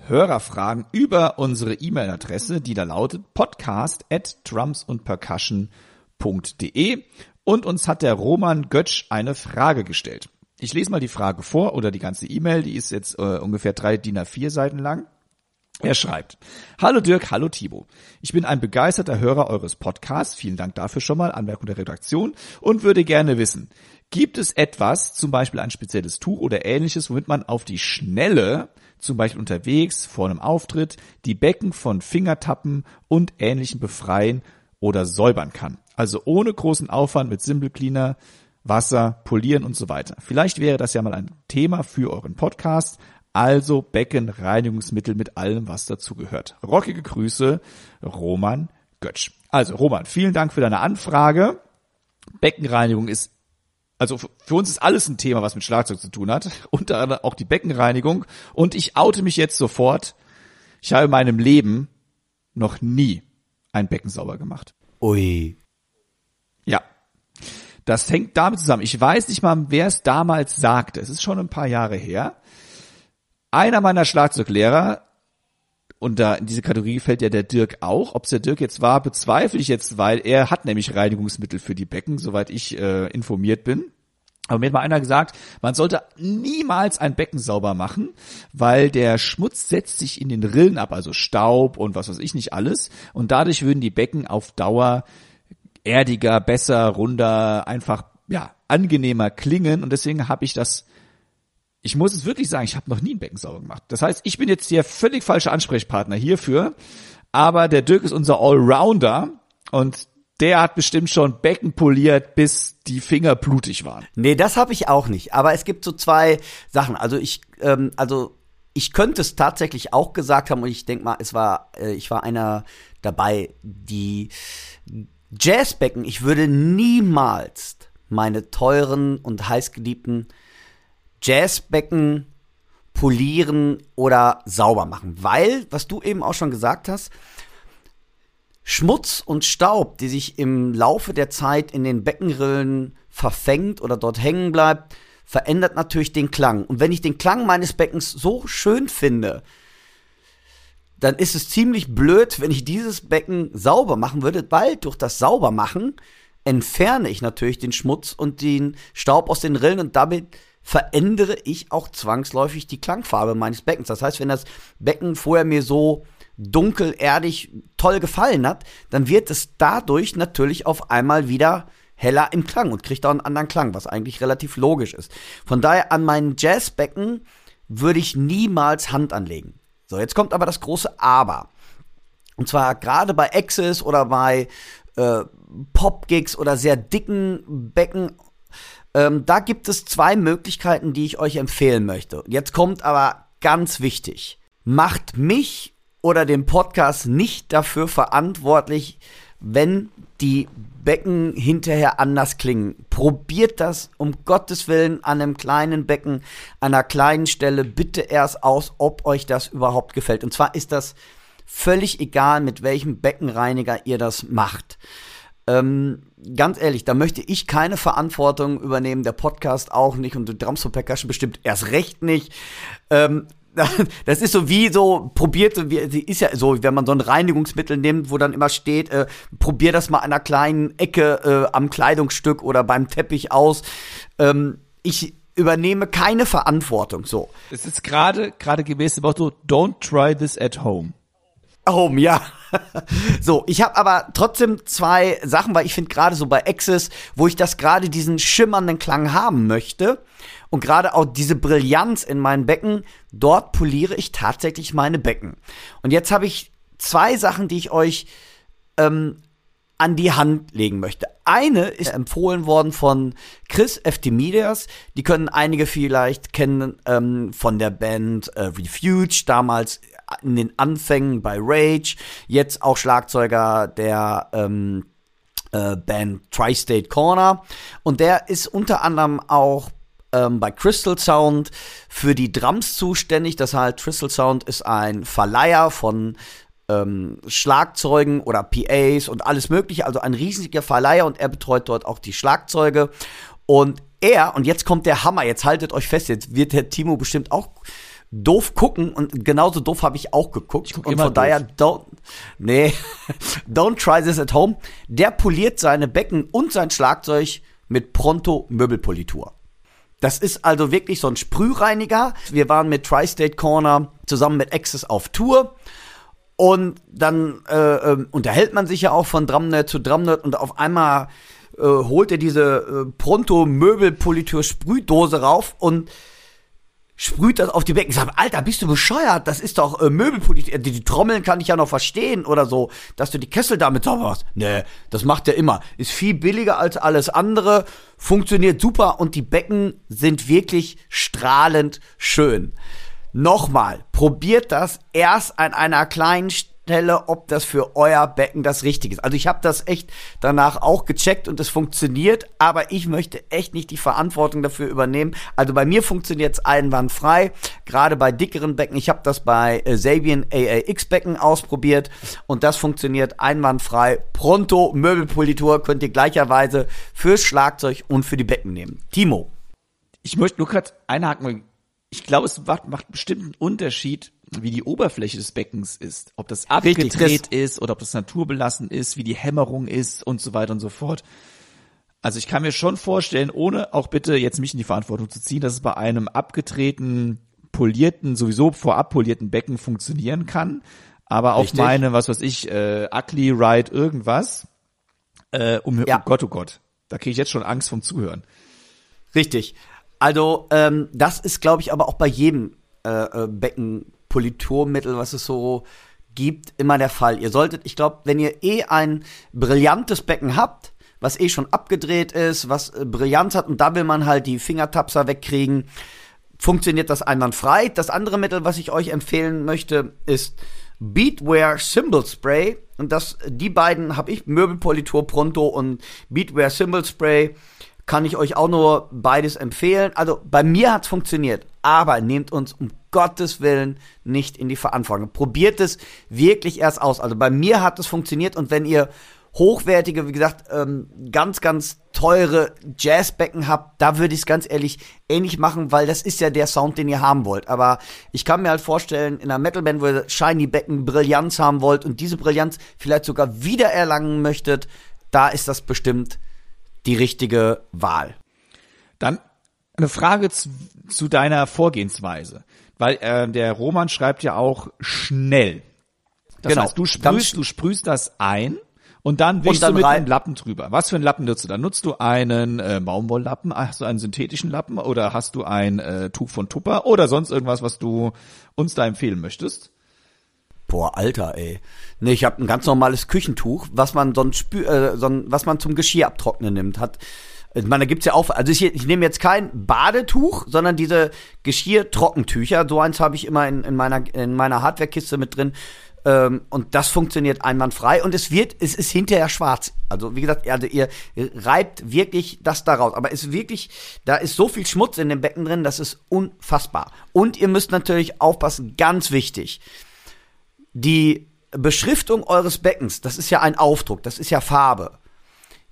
Hörerfragen über unsere E-Mail-Adresse, die da lautet podcast at drumsundpercussion.de und uns hat der Roman Götsch eine Frage gestellt. Ich lese mal die Frage vor oder die ganze E-Mail, die ist jetzt äh, ungefähr drei DIN A4 Seiten lang. Er schreibt, Hallo Dirk, hallo Thibaut. Ich bin ein begeisterter Hörer eures Podcasts. Vielen Dank dafür schon mal, Anmerkung der Redaktion und würde gerne wissen, gibt es etwas, zum Beispiel ein spezielles Tuch oder ähnliches, womit man auf die Schnelle, zum Beispiel unterwegs, vor einem Auftritt, die Becken von Fingertappen und ähnlichem befreien oder säubern kann? Also ohne großen Aufwand mit Simple Cleaner, Wasser, polieren und so weiter. Vielleicht wäre das ja mal ein Thema für euren Podcast. Also Beckenreinigungsmittel mit allem, was dazugehört. Rockige Grüße, Roman Götsch. Also Roman, vielen Dank für deine Anfrage. Beckenreinigung ist also für uns ist alles ein Thema, was mit Schlagzeug zu tun hat, [LAUGHS] unter anderem auch die Beckenreinigung. Und ich oute mich jetzt sofort. Ich habe in meinem Leben noch nie ein Becken sauber gemacht. Ui. Ja. Das hängt damit zusammen. Ich weiß nicht mal, wer es damals sagte. Es ist schon ein paar Jahre her. Einer meiner Schlagzeuglehrer, und da in diese Kategorie fällt ja der Dirk auch. Ob es der Dirk jetzt war, bezweifle ich jetzt, weil er hat nämlich Reinigungsmittel für die Becken, soweit ich äh, informiert bin. Aber mir hat mal einer gesagt, man sollte niemals ein Becken sauber machen, weil der Schmutz setzt sich in den Rillen ab, also Staub und was weiß ich nicht alles. Und dadurch würden die Becken auf Dauer erdiger, besser, runder, einfach ja angenehmer klingen. Und deswegen habe ich das ich muss es wirklich sagen, ich habe noch nie ein Becken sauber gemacht. Das heißt, ich bin jetzt der völlig falsche Ansprechpartner hierfür, aber der Dirk ist unser Allrounder und der hat bestimmt schon Becken poliert, bis die Finger blutig waren. Nee, das habe ich auch nicht. Aber es gibt so zwei Sachen. Also ich, ähm, also ich könnte es tatsächlich auch gesagt haben und ich denke mal, es war, äh, ich war einer dabei, die Jazzbecken. Ich würde niemals meine teuren und heißgeliebten Jazzbecken polieren oder sauber machen. Weil, was du eben auch schon gesagt hast, Schmutz und Staub, die sich im Laufe der Zeit in den Beckenrillen verfängt oder dort hängen bleibt, verändert natürlich den Klang. Und wenn ich den Klang meines Beckens so schön finde, dann ist es ziemlich blöd, wenn ich dieses Becken sauber machen würde, weil durch das Saubermachen entferne ich natürlich den Schmutz und den Staub aus den Rillen und damit verändere ich auch zwangsläufig die Klangfarbe meines Beckens. Das heißt, wenn das Becken vorher mir so dunkel, erdig, toll gefallen hat, dann wird es dadurch natürlich auf einmal wieder heller im Klang und kriegt auch einen anderen Klang, was eigentlich relativ logisch ist. Von daher an meinen Jazzbecken würde ich niemals Hand anlegen. So, jetzt kommt aber das große Aber. Und zwar gerade bei Access oder bei äh, Pop-Gigs oder sehr dicken Becken ähm, da gibt es zwei Möglichkeiten, die ich euch empfehlen möchte. Jetzt kommt aber ganz wichtig. Macht mich oder den Podcast nicht dafür verantwortlich, wenn die Becken hinterher anders klingen. Probiert das um Gottes Willen an einem kleinen Becken, an einer kleinen Stelle bitte erst aus, ob euch das überhaupt gefällt. Und zwar ist das völlig egal, mit welchem Beckenreiniger ihr das macht. Ähm, ganz ehrlich, da möchte ich keine Verantwortung übernehmen, der Podcast auch nicht und Drums for Percussion bestimmt erst recht nicht. Ähm, [LAUGHS] das ist so wie so, probiert, wie, ist ja so, wenn man so ein Reinigungsmittel nimmt, wo dann immer steht, äh, probier das mal an einer kleinen Ecke äh, am Kleidungsstück oder beim Teppich aus. Ähm, ich übernehme keine Verantwortung, so. Es ist gerade, gerade gemäß dem Motto, don't try this at home. Home, ja. [LAUGHS] so, ich habe aber trotzdem zwei Sachen, weil ich finde gerade so bei Access, wo ich das gerade diesen schimmernden Klang haben möchte und gerade auch diese Brillanz in meinen Becken, dort poliere ich tatsächlich meine Becken. Und jetzt habe ich zwei Sachen, die ich euch ähm, an die Hand legen möchte. Eine ist empfohlen worden von Chris Eftimidas. Die können einige vielleicht kennen ähm, von der Band äh, Refuge, damals in den Anfängen bei Rage, jetzt auch Schlagzeuger der ähm, äh, Band Tri-State Corner. Und der ist unter anderem auch ähm, bei Crystal Sound für die Drums zuständig. Das heißt, Crystal Sound ist ein Verleiher von ähm, Schlagzeugen oder PAs und alles mögliche, also ein riesiger Verleiher und er betreut dort auch die Schlagzeuge. Und er, und jetzt kommt der Hammer, jetzt haltet euch fest, jetzt wird der Timo bestimmt auch doof gucken und genauso doof habe ich auch geguckt. Ich guck und immer von daher, don't, nee, [LAUGHS] don't try this at home. Der poliert seine Becken und sein Schlagzeug mit Pronto Möbelpolitur. Das ist also wirklich so ein Sprühreiniger. Wir waren mit Tri-State Corner zusammen mit Access auf Tour. Und dann äh, äh, unterhält man sich ja auch von Drumnet zu Drumnet und auf einmal äh, holt er diese äh, Pronto Möbelpolitur Sprühdose rauf und sprüht das auf die Becken. Sage, Alter, bist du bescheuert? Das ist doch äh, Möbelpolitik. Die, die, Trommeln kann ich ja noch verstehen oder so, dass du die Kessel damit sauberst. Nee, das macht er immer. Ist viel billiger als alles andere, funktioniert super und die Becken sind wirklich strahlend schön. Nochmal, probiert das erst an einer kleinen Stelle, ob das für euer Becken das Richtige ist. Also ich habe das echt danach auch gecheckt und es funktioniert, aber ich möchte echt nicht die Verantwortung dafür übernehmen. Also bei mir funktioniert es einwandfrei, gerade bei dickeren Becken. Ich habe das bei äh, Sabian AAX Becken ausprobiert und das funktioniert einwandfrei. Pronto Möbelpolitur könnt ihr gleicherweise fürs Schlagzeug und für die Becken nehmen. Timo. Ich möchte nur kurz einhaken, ich glaube, es macht, macht bestimmt einen Unterschied, wie die Oberfläche des Beckens ist. Ob das abgedreht Richtig, ist oder ob das naturbelassen ist, wie die Hämmerung ist und so weiter und so fort. Also ich kann mir schon vorstellen, ohne auch bitte jetzt mich in die Verantwortung zu ziehen, dass es bei einem abgedrehten, polierten, sowieso vorab polierten Becken funktionieren kann. Aber auf meine, was weiß ich, äh, Ugly Ride irgendwas, äh, um, ja. oh Gott, oh Gott, da kriege ich jetzt schon Angst vom Zuhören. Richtig. Also ähm, das ist, glaube ich, aber auch bei jedem äh, äh, Beckenpoliturmittel, was es so gibt, immer der Fall. Ihr solltet, ich glaube, wenn ihr eh ein brillantes Becken habt, was eh schon abgedreht ist, was äh, Brillanz hat und da will man halt die Fingertapser wegkriegen, funktioniert das einwandfrei. Das andere Mittel, was ich euch empfehlen möchte, ist Beatware Symbol Spray. Und das, die beiden habe ich, Möbelpolitur Pronto und Beatware Symbol Spray kann ich euch auch nur beides empfehlen. Also bei mir hat's funktioniert, aber nehmt uns um Gottes Willen nicht in die Verantwortung. Probiert es wirklich erst aus. Also bei mir hat es funktioniert und wenn ihr hochwertige, wie gesagt, ähm, ganz, ganz teure Jazzbecken habt, da würde ich es ganz ehrlich ähnlich machen, weil das ist ja der Sound, den ihr haben wollt. Aber ich kann mir halt vorstellen, in einer Metalband, wo ihr shiny Becken Brillanz haben wollt und diese Brillanz vielleicht sogar wiedererlangen möchtet, da ist das bestimmt die richtige Wahl. Dann eine Frage zu, zu deiner Vorgehensweise, weil äh, der Roman schreibt ja auch schnell. Das genau. heißt, du sprühst, du sprühst das ein und dann wischst du mit einem Lappen drüber. Was für einen Lappen nutzt du dann? Nutzt du einen äh, Baumwolllappen? Hast du einen synthetischen Lappen oder hast du ein äh, Tuch von Tupper oder sonst irgendwas, was du uns da empfehlen möchtest? Boah, Alter, ey. Nee, ich habe ein ganz normales Küchentuch, was man so ein Spü äh, so ein, was man zum Geschirr abtrocknen nimmt. Hat Ich meine, da gibt's ja auch, also ich, ich nehme jetzt kein Badetuch, sondern diese Geschirrtrockentücher. So eins habe ich immer in, in meiner, in meiner Hardwarekiste mit drin. Ähm, und das funktioniert einwandfrei und es wird, es ist hinterher schwarz. Also wie gesagt, also ihr reibt wirklich das da raus. Aber es ist wirklich, da ist so viel Schmutz in dem Becken drin, das ist unfassbar. Und ihr müsst natürlich aufpassen, ganz wichtig. Die Beschriftung eures Beckens, das ist ja ein Aufdruck, das ist ja Farbe.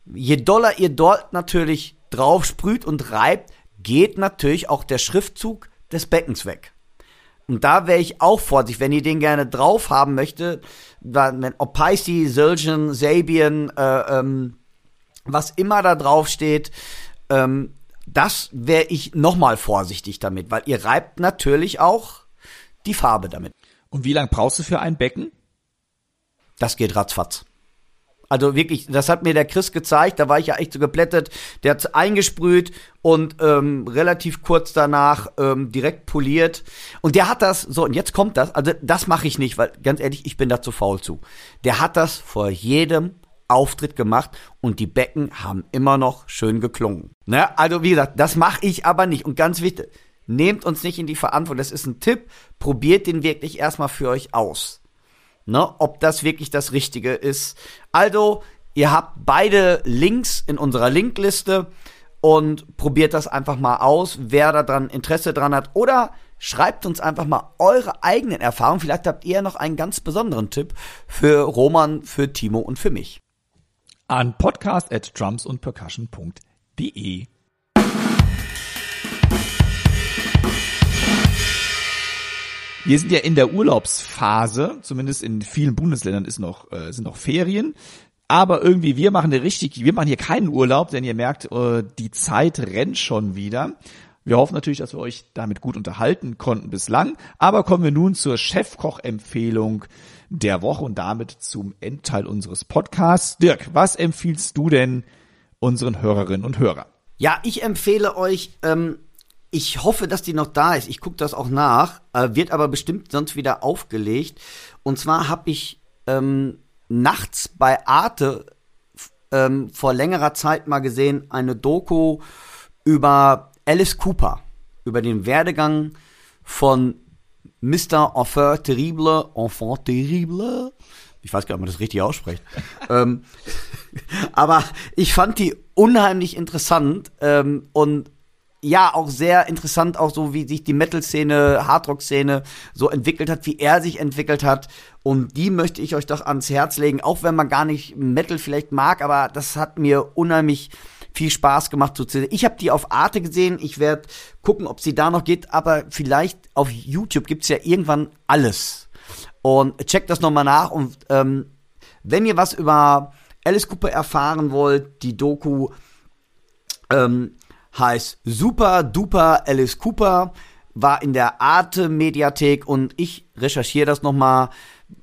Je doller ihr dort natürlich drauf sprüht und reibt, geht natürlich auch der Schriftzug des Beckens weg. Und da wäre ich auch vorsichtig, wenn ihr den gerne drauf haben möchte, wenn Opaisi, Sylgen, Sabian, äh, ähm, was immer da drauf steht, ähm, das wäre ich nochmal vorsichtig damit, weil ihr reibt natürlich auch die Farbe damit. Und wie lange brauchst du für ein Becken? Das geht ratzfatz. Also wirklich, das hat mir der Chris gezeigt, da war ich ja echt so geplättet. Der hat eingesprüht und ähm, relativ kurz danach ähm, direkt poliert. Und der hat das, so, und jetzt kommt das, also das mache ich nicht, weil ganz ehrlich, ich bin da zu faul zu. Der hat das vor jedem Auftritt gemacht und die Becken haben immer noch schön geklungen. Ne? Also wie gesagt, das mache ich aber nicht. Und ganz wichtig, nehmt uns nicht in die Verantwortung. Das ist ein Tipp, probiert den wirklich erstmal für euch aus ne, ob das wirklich das Richtige ist. Also, ihr habt beide Links in unserer Linkliste und probiert das einfach mal aus, wer daran Interesse dran hat oder schreibt uns einfach mal eure eigenen Erfahrungen. Vielleicht habt ihr noch einen ganz besonderen Tipp für Roman, für Timo und für mich. An podcast at drumsundpercussion.de Wir sind ja in der Urlaubsphase, zumindest in vielen Bundesländern ist noch, äh, sind noch Ferien. Aber irgendwie, wir machen hier richtig, wir machen hier keinen Urlaub, denn ihr merkt, äh, die Zeit rennt schon wieder. Wir hoffen natürlich, dass wir euch damit gut unterhalten konnten bislang. Aber kommen wir nun zur Chefkoch-Empfehlung der Woche und damit zum Endteil unseres Podcasts. Dirk, was empfiehlst du denn unseren Hörerinnen und Hörern? Ja, ich empfehle euch ähm, ich hoffe, dass die noch da ist. Ich gucke das auch nach, äh, wird aber bestimmt sonst wieder aufgelegt. Und zwar habe ich ähm, nachts bei Arte ähm, vor längerer Zeit mal gesehen eine Doku über Alice Cooper, über den Werdegang von Mr. Enfant Terrible, Enfant Terrible. Ich weiß gar nicht, ob man das richtig ausspricht. [LAUGHS] ähm, [LAUGHS] aber ich fand die unheimlich interessant ähm, und ja auch sehr interessant, auch so wie sich die Metal-Szene, Hardrock-Szene so entwickelt hat, wie er sich entwickelt hat. Und die möchte ich euch doch ans Herz legen, auch wenn man gar nicht Metal vielleicht mag, aber das hat mir unheimlich viel Spaß gemacht zu sehen. Ich habe die auf Arte gesehen. Ich werde gucken, ob sie da noch geht, aber vielleicht auf YouTube gibt's ja irgendwann alles. Und checkt das nochmal nach. Und ähm, wenn ihr was über Alice Cooper erfahren wollt, die Doku ähm, heißt Super Duper Alice Cooper, war in der Arte Mediathek und ich recherchiere das nochmal,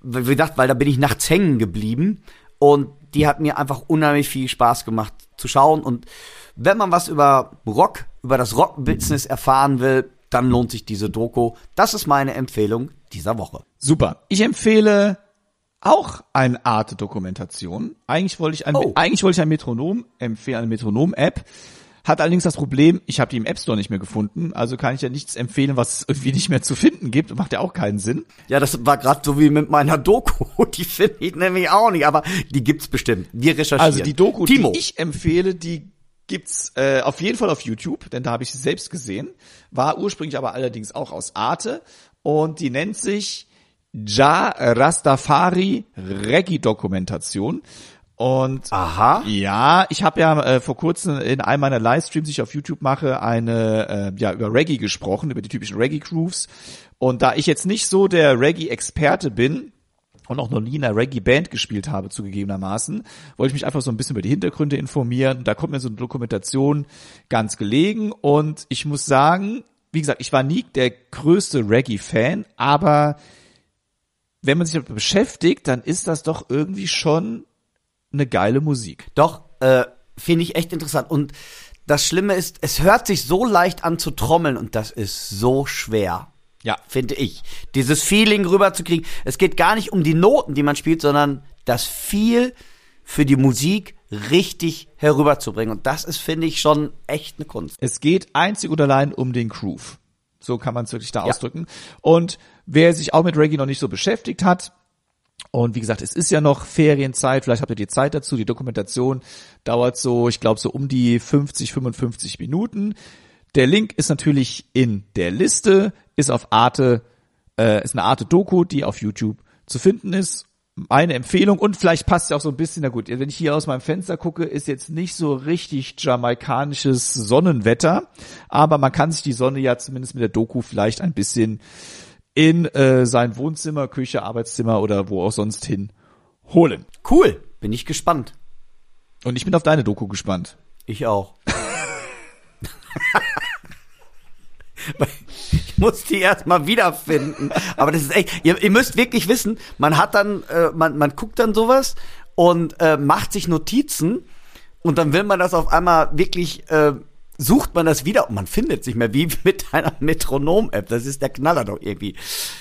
wie gesagt, weil da bin ich nachts hängen geblieben und die hat mir einfach unheimlich viel Spaß gemacht zu schauen und wenn man was über Rock, über das Rock-Business erfahren will, dann lohnt sich diese Doku. Das ist meine Empfehlung dieser Woche. Super. Ich empfehle auch eine Art Dokumentation. Eigentlich wollte ich ein, oh. eigentlich wollte ich ein Metronom empfehlen, eine Metronom-App. Hat allerdings das Problem, ich habe die im App Store nicht mehr gefunden, also kann ich ja nichts empfehlen, was es irgendwie nicht mehr zu finden gibt. Macht ja auch keinen Sinn. Ja, das war gerade so wie mit meiner Doku. [LAUGHS] Die finde ich nämlich auch nicht, aber die gibt's bestimmt. Wir recherchieren. Also die Doku, Timo. die ich empfehle, die gibt's äh, auf jeden Fall auf YouTube, denn da habe ich sie selbst gesehen. War ursprünglich aber allerdings auch aus Arte und die nennt sich Ja Rastafari Reggae Dokumentation. Und Aha. ja, ich habe ja äh, vor kurzem in einem meiner Livestreams, die ich auf YouTube mache, eine äh, ja über Reggae gesprochen, über die typischen Reggae Grooves. Und da ich jetzt nicht so der Reggae-Experte bin und auch noch nie in einer Reggae-Band gespielt habe, zugegebenermaßen, wollte ich mich einfach so ein bisschen über die Hintergründe informieren. Und da kommt mir so eine Dokumentation ganz gelegen. Und ich muss sagen, wie gesagt, ich war nie der größte Reggae-Fan, aber wenn man sich damit beschäftigt, dann ist das doch irgendwie schon eine geile Musik. Doch, äh, finde ich echt interessant. Und das Schlimme ist, es hört sich so leicht an zu trommeln und das ist so schwer. Ja. Finde ich. Dieses Feeling rüberzukriegen. Es geht gar nicht um die Noten, die man spielt, sondern das viel für die Musik richtig herüberzubringen. Und das ist, finde ich, schon echt eine Kunst. Es geht einzig und allein um den Groove. So kann man es wirklich da ja. ausdrücken. Und wer sich auch mit Reggae noch nicht so beschäftigt hat, und wie gesagt, es ist ja noch Ferienzeit, vielleicht habt ihr die Zeit dazu. Die Dokumentation dauert so, ich glaube, so um die 50, 55 Minuten. Der Link ist natürlich in der Liste, ist auf Arte, äh, ist eine Arte Doku, die auf YouTube zu finden ist. Meine Empfehlung und vielleicht passt ja auch so ein bisschen, na gut, wenn ich hier aus meinem Fenster gucke, ist jetzt nicht so richtig jamaikanisches Sonnenwetter, aber man kann sich die Sonne ja zumindest mit der Doku vielleicht ein bisschen in äh, sein Wohnzimmer, Küche, Arbeitszimmer oder wo auch sonst hin holen. Cool, bin ich gespannt. Und ich bin auf deine Doku gespannt. Ich auch. ich muss die erstmal wiederfinden. Aber das ist echt, ihr, ihr, müsst wirklich wissen, man hat dann, äh, man, man guckt dann sowas und äh, macht sich Notizen und dann will man das auf einmal wirklich äh, sucht man das wieder und man findet sich mehr wie [LAUGHS] mit einer Metronom-App. Das ist der Knaller doch irgendwie.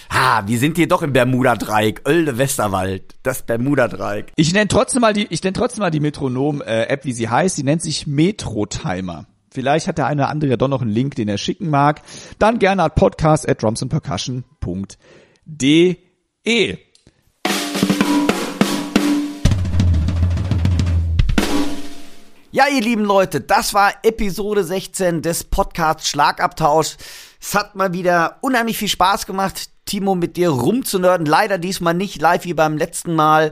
Ah, wir sind hier doch im Bermuda-Dreieck, Oelde Westerwald, das Bermuda-Dreieck. Ich nenne trotzdem mal die, ich nenne trotzdem mal die Metronom-App, wie sie heißt. Die nennt sich Metro-Timer. Vielleicht hat der eine oder andere ja doch noch einen Link, den er schicken mag. Dann gerne at podcast at drumsandpercussion.de. Ja, ihr lieben Leute, das war Episode 16 des Podcasts Schlagabtausch. Es hat mal wieder unheimlich viel Spaß gemacht, Timo, mit dir rumzunörden. Leider diesmal nicht live wie beim letzten Mal.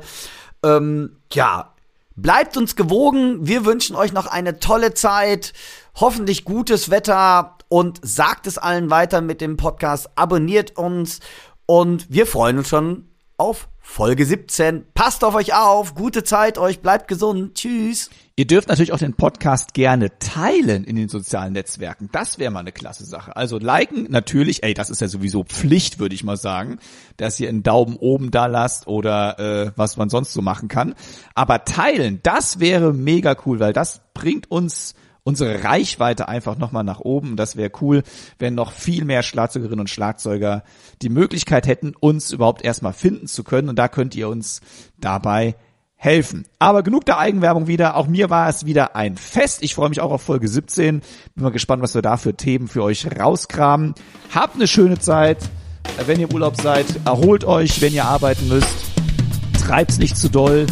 Ähm, ja, bleibt uns gewogen. Wir wünschen euch noch eine tolle Zeit, hoffentlich gutes Wetter und sagt es allen weiter mit dem Podcast. Abonniert uns und wir freuen uns schon auf Folge 17. Passt auf euch auf, gute Zeit euch, bleibt gesund. Tschüss. Ihr dürft natürlich auch den Podcast gerne teilen in den sozialen Netzwerken. Das wäre mal eine klasse Sache. Also liken natürlich, ey, das ist ja sowieso Pflicht, würde ich mal sagen, dass ihr einen Daumen oben da lasst oder äh, was man sonst so machen kann. Aber teilen, das wäre mega cool, weil das bringt uns unsere Reichweite einfach nochmal nach oben. Das wäre cool, wenn noch viel mehr Schlagzeugerinnen und Schlagzeuger die Möglichkeit hätten, uns überhaupt erstmal finden zu können. Und da könnt ihr uns dabei helfen. Aber genug der Eigenwerbung wieder. Auch mir war es wieder ein Fest. Ich freue mich auch auf Folge 17. Bin mal gespannt, was wir da für Themen für euch rauskramen. Habt eine schöne Zeit. Wenn ihr im Urlaub seid, erholt euch, wenn ihr arbeiten müsst. Treibt's nicht zu doll.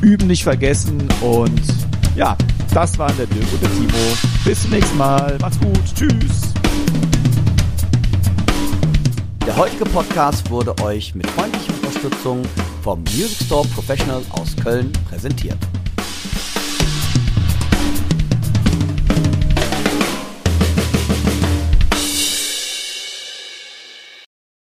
Üben nicht vergessen. Und ja, das waren der Dirk und der Timo. Bis zum nächsten Mal. Macht's gut. Tschüss. Der heutige Podcast wurde euch mit freundlicher Unterstützung vom Music Store Professional aus Köln präsentiert.